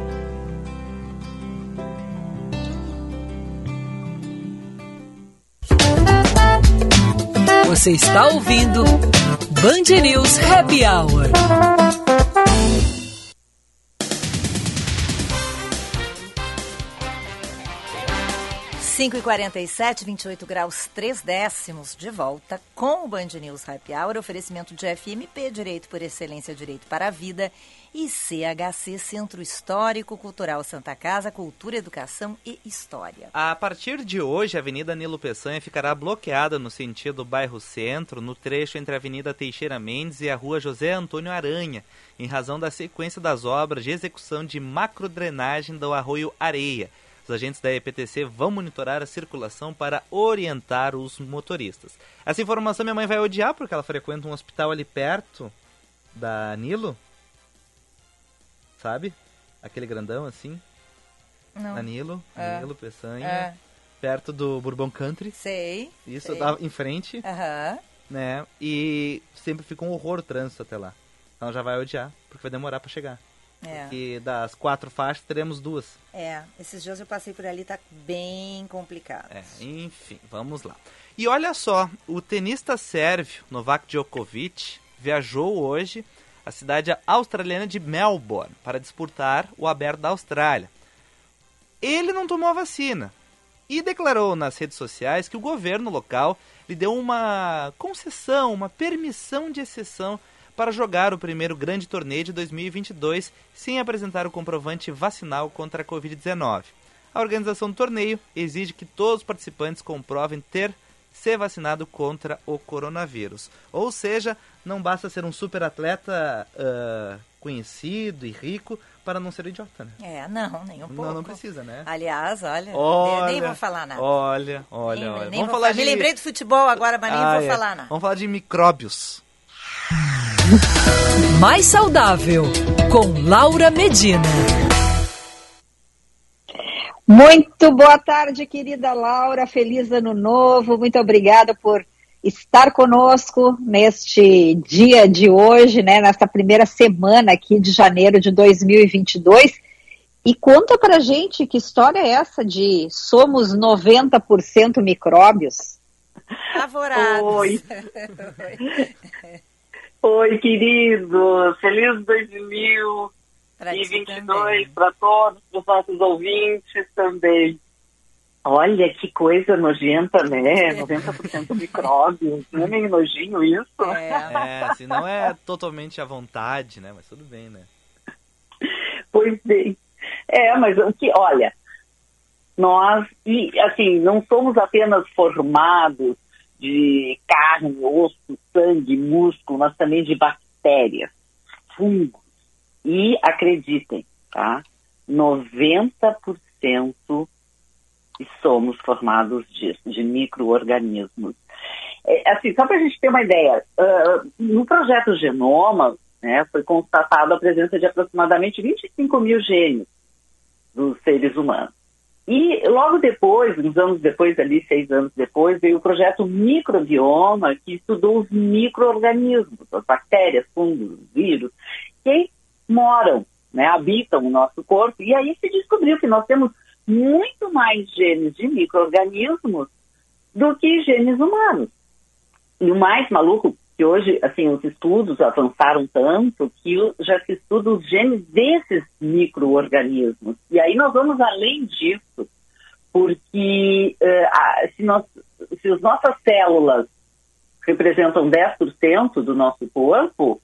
Você está ouvindo Band News Happy Hour. Cinco e quarenta e sete, 28 graus, 3 décimos, de volta com o Band News Happy Hour, oferecimento de FMP, Direito por Excelência, Direito para a Vida, e CHC, Centro Histórico Cultural Santa Casa, Cultura, Educação e História. A partir de hoje, a Avenida Nilo Peçanha ficará bloqueada no sentido bairro Centro, no trecho entre a Avenida Teixeira Mendes e a Rua José Antônio Aranha, em razão da sequência das obras de execução de macrodrenagem do Arroio Areia. Os agentes da EPTC vão monitorar a circulação para orientar os motoristas. Essa informação minha mãe vai odiar porque ela frequenta um hospital ali perto da Nilo. Sabe? Aquele grandão assim. Não. Na Nilo, É. Peçanha. É. Perto do Bourbon Country. Sei. Isso, sei. dá em frente, Aham. né? E sempre fica um horror o trânsito até lá. Então já vai odiar, porque vai demorar pra chegar. É. Porque das quatro faixas teremos duas. É, esses dias eu passei por ali, tá bem complicado. É, enfim, vamos lá. E olha só, o tenista sérvio Novak Djokovic viajou hoje à cidade australiana de Melbourne para disputar o Aberto da Austrália. Ele não tomou a vacina e declarou nas redes sociais que o governo local lhe deu uma concessão, uma permissão de exceção para jogar o primeiro grande torneio de 2022 sem apresentar o comprovante vacinal contra a Covid-19. A organização do torneio exige que todos os participantes comprovem ter se vacinado contra o coronavírus. Ou seja, não basta ser um super atleta ah, conhecido e rico para não ser idiota, né? É, não, nem um pouco. Não, não precisa, né? Aliás, olha, Olha, nem vou falar nada. Olha, olha, Nem- olha. nem Vamos falar fa- de... Me lembrei do futebol agora, mas nem Ah, vou é. falar nada. Vamos falar de micróbios. Mais saudável com Laura Medina. Muito boa tarde, querida Laura. Feliz ano novo. Muito obrigada por estar conosco neste dia de hoje, né, nesta primeira semana aqui de janeiro de 2022. E conta pra gente que história é essa de somos 90% micróbios? Favorados. Oi. Oi, querido. Feliz 2022 para todos, para os nossos ouvintes também. Olha que coisa nojenta, né? 90% micróbios. Não é meio nojinho isso? É, assim, não é totalmente à vontade, né? Mas tudo bem, né? Pois bem. É, mas o que, olha, nós, e assim, não somos apenas formados de carne, osso, sangue, músculo, mas também de bactérias, fungos. E acreditem, tá? 90% somos formados disso, de micro-organismos. É, assim, só para a gente ter uma ideia, ah, no projeto Genoma, né, foi constatada a presença de aproximadamente 25 mil genes dos seres humanos. E logo depois, uns anos depois, ali seis anos depois, veio o projeto Microbioma, que estudou os micro-organismos, as bactérias, fungos, vírus, que moram, né, habitam o nosso corpo. E aí se descobriu que nós temos muito mais genes de micro-organismos do que genes humanos. E o mais maluco que hoje, assim, os estudos avançaram tanto que já se estuda os genes desses micro-organismos. E aí nós vamos além disso, porque uh, se, nós, se as nossas células representam 10% do nosso corpo,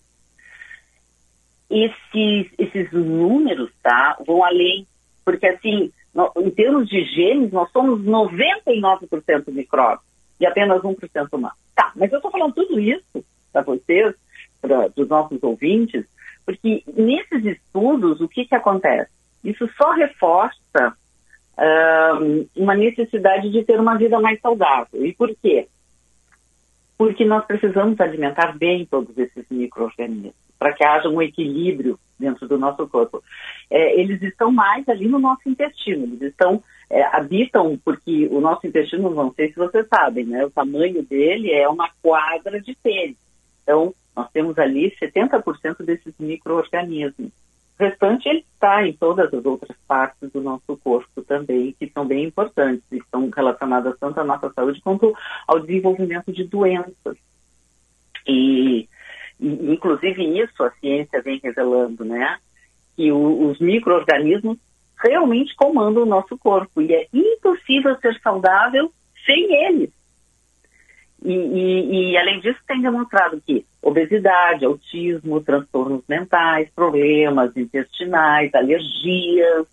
esses, esses números tá, vão além. Porque, assim, em termos de genes, nós somos 99% micróbios e apenas 1% humano. Tá, mas eu estou falando tudo isso para vocês, para os nossos ouvintes, porque nesses estudos, o que, que acontece? Isso só reforça uh, uma necessidade de ter uma vida mais saudável. E por quê? Porque nós precisamos alimentar bem todos esses micro-organismos, para que haja um equilíbrio dentro do nosso corpo. É, eles estão mais ali no nosso intestino, eles estão é, habitam, porque o nosso intestino, não sei se vocês sabem, né? O tamanho dele é uma quadra de pênis. Então, nós temos ali 70% desses micro-organismos. O restante ele está em todas as outras partes do nosso corpo também, que são bem importantes, e estão relacionadas tanto à nossa saúde quanto ao desenvolvimento de doenças. E, e inclusive isso a ciência vem revelando, né? Que o, os micro-organismos realmente comandam o nosso corpo e é impossível ser saudável sem eles. E, e, e, além disso, tem demonstrado que obesidade, autismo, transtornos mentais, problemas intestinais, alergias,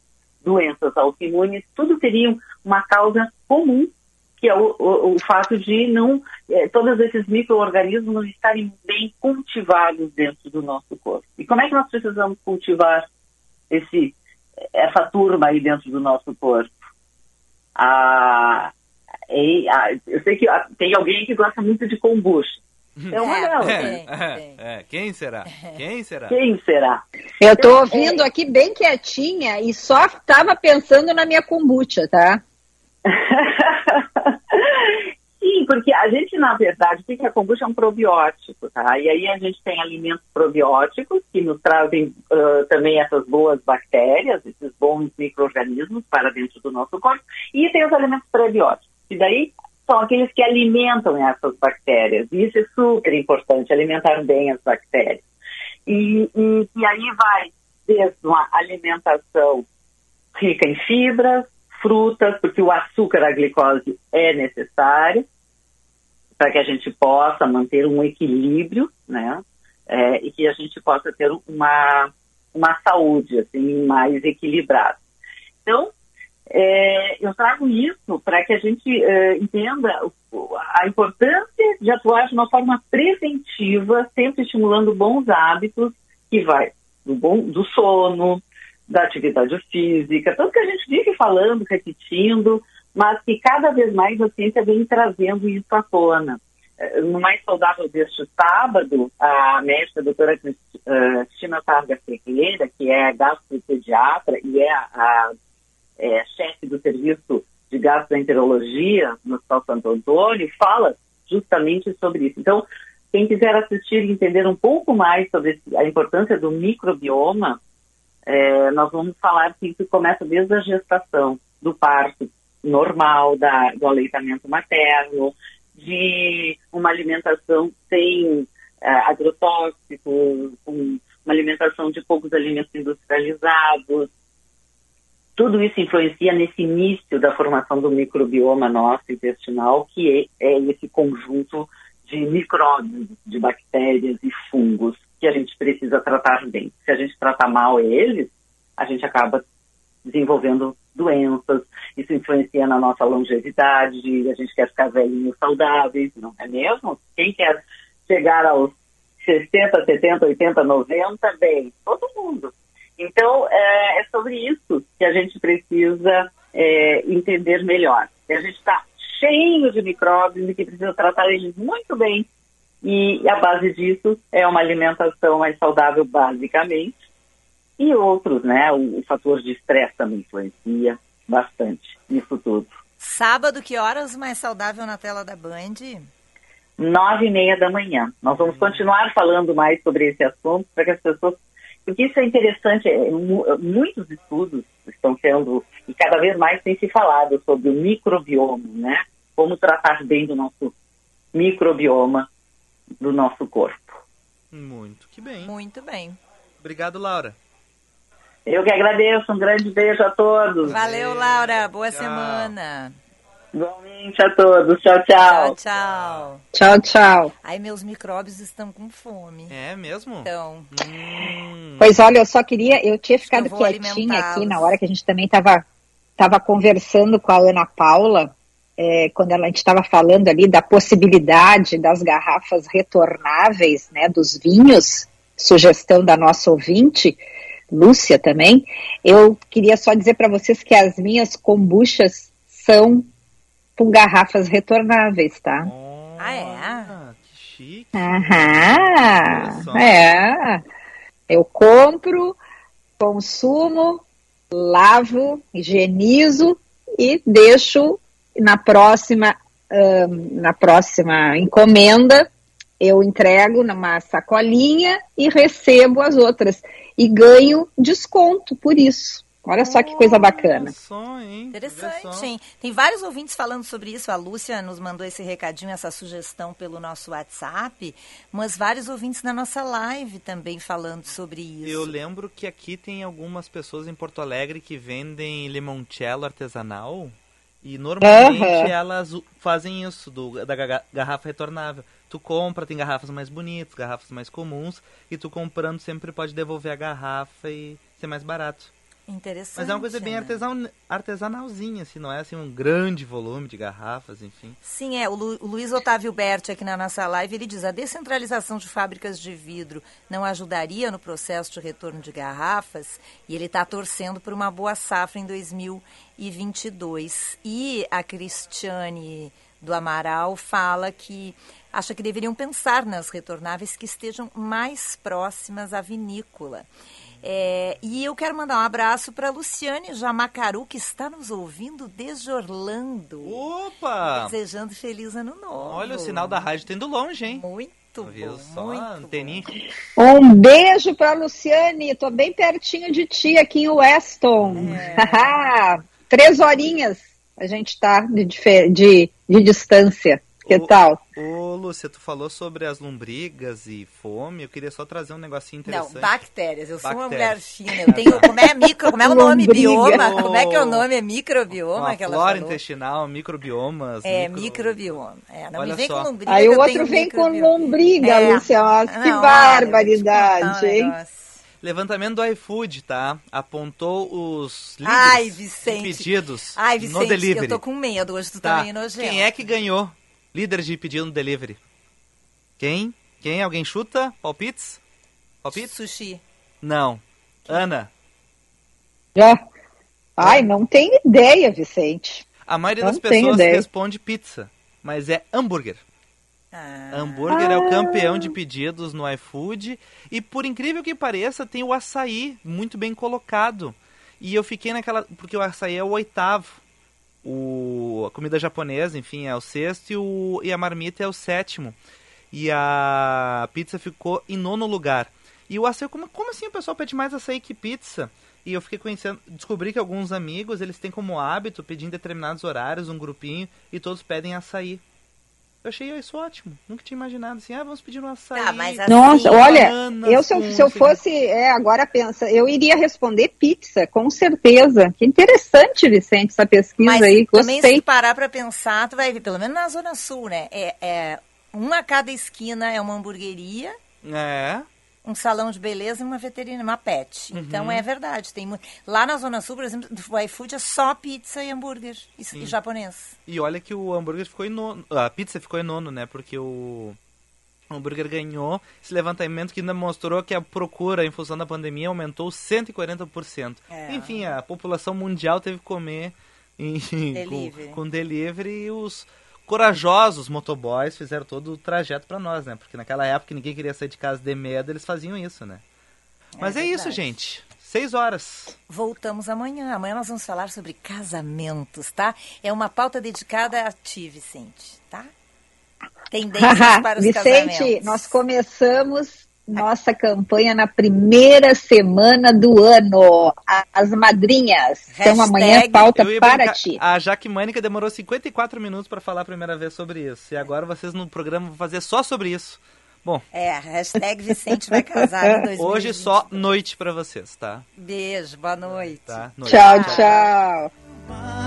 doenças autoimunes, tudo teriam uma causa comum, que é o, o, o fato de não é, todos esses micro-organismos não estarem bem cultivados dentro do nosso corpo. E como é que nós precisamos cultivar esse, essa turma aí dentro do nosso corpo? A, e, ah, eu sei que ah, tem alguém que gosta muito de kombucha. É uma delas. É, é, é, Quem será? Quem será? Quem será? Eu tô ouvindo aqui bem quietinha e só estava pensando na minha kombucha, tá? Sim, porque a gente, na verdade, o que a kombucha é um probiótico, tá? E aí a gente tem alimentos probióticos que nos trazem uh, também essas boas bactérias, esses bons micro-organismos para dentro do nosso corpo, e tem os alimentos prebióticos e daí são aqueles que alimentam essas bactérias. E isso é super importante, alimentar bem as bactérias. E, e, e aí vai desde uma alimentação rica em fibras, frutas, porque o açúcar, a glicose é necessário para que a gente possa manter um equilíbrio, né? É, e que a gente possa ter uma, uma saúde assim mais equilibrada. Então, é, eu trago isso para que a gente é, entenda a importância de atuar de uma forma preventiva, sempre estimulando bons hábitos, que vai do, bom, do sono, da atividade física, tanto que a gente vive falando, repetindo, mas que cada vez mais a ciência vem trazendo isso à tona. É, no Mais Saudável deste sábado, a médica a doutora é, Cristina Targa Ferreira, que é gastropediatra e é a é, chefe do serviço de gastroenterologia no Hospital Santo Antônio, fala justamente sobre isso. Então, quem quiser assistir e entender um pouco mais sobre a importância do microbioma, é, nós vamos falar que isso começa desde a gestação, do parto normal, da, do aleitamento materno, de uma alimentação sem é, agrotóxicos, com uma alimentação de poucos alimentos industrializados, tudo isso influencia nesse início da formação do microbioma nosso intestinal, que é, é esse conjunto de micróbios, de bactérias e fungos que a gente precisa tratar bem. Se a gente tratar mal eles, a gente acaba desenvolvendo doenças, isso influencia na nossa longevidade, a gente quer ficar velhinho saudáveis, não é mesmo? Quem quer chegar aos 60, 70, 80, 90, bem, todo mundo. Então, é, é sobre isso que a gente precisa é, entender melhor. A gente está cheio de micróbios e que precisa tratar eles muito bem. E, e a base disso é uma alimentação mais saudável, basicamente. E outros, né? O, o fator de estresse também influencia bastante. Sábado, que horas mais saudável na tela da Band? Nove e meia da manhã. Nós vamos continuar falando mais sobre esse assunto para que as pessoas. Porque isso é interessante, é, mu- muitos estudos estão sendo, e cada vez mais tem se falado sobre o microbioma, né? Como tratar bem do nosso microbioma do nosso corpo. Muito que bem. Muito bem. Obrigado, Laura. Eu que agradeço, um grande beijo a todos. Valeu, Laura. Boa semana. Igualmente a todos. Tchau, tchau. Tchau, tchau. Tchau, tchau. Ai, meus micróbios estão com fome. É mesmo? Então. Pois olha, eu só queria, eu tinha ficado eu quietinha aqui na hora que a gente também estava tava conversando com a Ana Paula, é, quando ela- a gente estava falando ali da possibilidade das garrafas retornáveis, né, dos vinhos, sugestão da nossa ouvinte, Lúcia também. Eu queria só dizer para vocês que as minhas kombuchas são com garrafas retornáveis, tá? Ah, é? Que chique. Aham, é. Eu compro, consumo, lavo, higienizo e deixo na próxima, na próxima encomenda, eu entrego numa sacolinha e recebo as outras. E ganho desconto por isso. Olha só que coisa bacana. Interessante, hein? Tem vários ouvintes falando sobre isso. A Lúcia nos mandou esse recadinho, essa sugestão pelo nosso WhatsApp, mas vários ouvintes na nossa live também falando sobre isso. Eu lembro que aqui tem algumas pessoas em Porto Alegre que vendem limoncello artesanal e normalmente Aham. elas fazem isso do, da ga- garrafa retornável. Tu compra, tem garrafas mais bonitas, garrafas mais comuns e tu comprando sempre pode devolver a garrafa e ser mais barato. Interessante. Mas é uma coisa bem né? artesan, artesanalzinha, assim, não é assim um grande volume de garrafas, enfim. Sim, é. O, Lu- o Luiz Otávio Berti aqui na nossa live, ele diz, a descentralização de fábricas de vidro não ajudaria no processo de retorno de garrafas? E ele está torcendo por uma boa safra em 2022. E a Cristiane do Amaral fala que acha que deveriam pensar nas retornáveis que estejam mais próximas à vinícola. É, e eu quero mandar um abraço para Luciane Jamacaru, que está nos ouvindo desde Orlando. Opa! Desejando feliz ano novo. Olha, o sinal da rádio tá indo longe, hein? Muito Viu bom, só? muito Anteninha. Um beijo para Luciane, tô bem pertinho de ti aqui em Weston. Três horinhas a gente tá de, de, de distância. Que tal? Ô, Lúcia, tu falou sobre as lombrigas e fome. Eu queria só trazer um negocinho Não, interessante. bactérias. Eu sou uma mulher Bactérias. fina. Eu tenho. Como é micro? Como é o nome? Lombriga. Bioma? Como é que é o nome? É microbioma Uma que ela flora falou? intestinal, microbiomas. É, micro- microbioma. É, não Olha me vem só. com lombriga. Aí que o outro vem com lombriga, É. Lúcia. Nossa, que Não, olha, te barbaridade, um hein? negócio. Levantamento do iFood, tá? Apontou os líderes Ai, Vicente. pedidos Ai, no Vicente, delivery. eu tô com medo hoje, tu Tá. tá meio nojento. Quem é que ganhou? Líder de pedido no delivery. Quem? Quem? Alguém chuta? Palpites? Palpites? Sushi. Não. Ana. Já. Ai, não tenho ideia, Vicente. A maioria Não das pessoas responde pizza, mas é hambúrguer. Ah. Hambúrguer é o campeão de pedidos no iFood. E por incrível que pareça, tem o açaí muito bem colocado. E eu fiquei naquela. Porque o açaí é o oitavo. O, a comida japonesa, enfim, é o sexto. E, o, e a marmita é o sétimo. E a pizza ficou em nono lugar. E o açaí, como, como assim o pessoal pede mais açaí que pizza? E eu fiquei conhecendo, descobri que alguns amigos, eles têm como hábito pedir em determinados horários, um grupinho, e todos pedem açaí. Eu achei isso ótimo. Nunca tinha imaginado assim, ah, vamos pedir um açaí. Tá, mas assim, Nossa, olha, bananas eu se eu, se eu fosse, é, agora pensa, eu iria responder pizza, com certeza. Que interessante, Vicente, essa pesquisa Mas aí, também se gostei. tu parar pra pensar, tu vai ver, pelo menos na Zona Sul, né? É, é, uma a cada esquina é uma hamburgueria, É. um salão de beleza e uma veterinária, uma pet. Uhum. Então é verdade. Tem mu- Lá na Zona Sul, por exemplo, o iFood é só pizza e hambúrguer. E, Sim. e japonês. E olha que o hambúrguer ficou em nono. A pizza ficou em nono, né? Porque o hambúrguer ganhou esse levantamento que ainda mostrou que a procura em função da pandemia aumentou 140%. É. Enfim, a população mundial teve que comer em- Delivery. com, com delivery e os corajosos motoboys fizeram todo o trajeto para nós, né? Porque naquela época ninguém queria sair de casa de medo, eles faziam isso, né? Mas é, isso, gente. Seis horas. Voltamos amanhã. Amanhã nós vamos falar sobre casamentos, tá? É uma pauta dedicada a ti, Vicente, tá? Tendências para os Vicente, casamentos. nós começamos nossa campanha na primeira semana do ano. As madrinhas. Então amanhã Hashtag pauta Eu ia para brincar- ti. A Jaque Mânica demorou 54 minutos para falar a primeira vez sobre isso. E agora vocês no programa vão fazer só sobre isso. Bom, É, hashtag Vicente vai casar em 2020. hoje só noite para vocês, tá? Beijo, boa noite. Tá? Noite. Tchau, tchau. of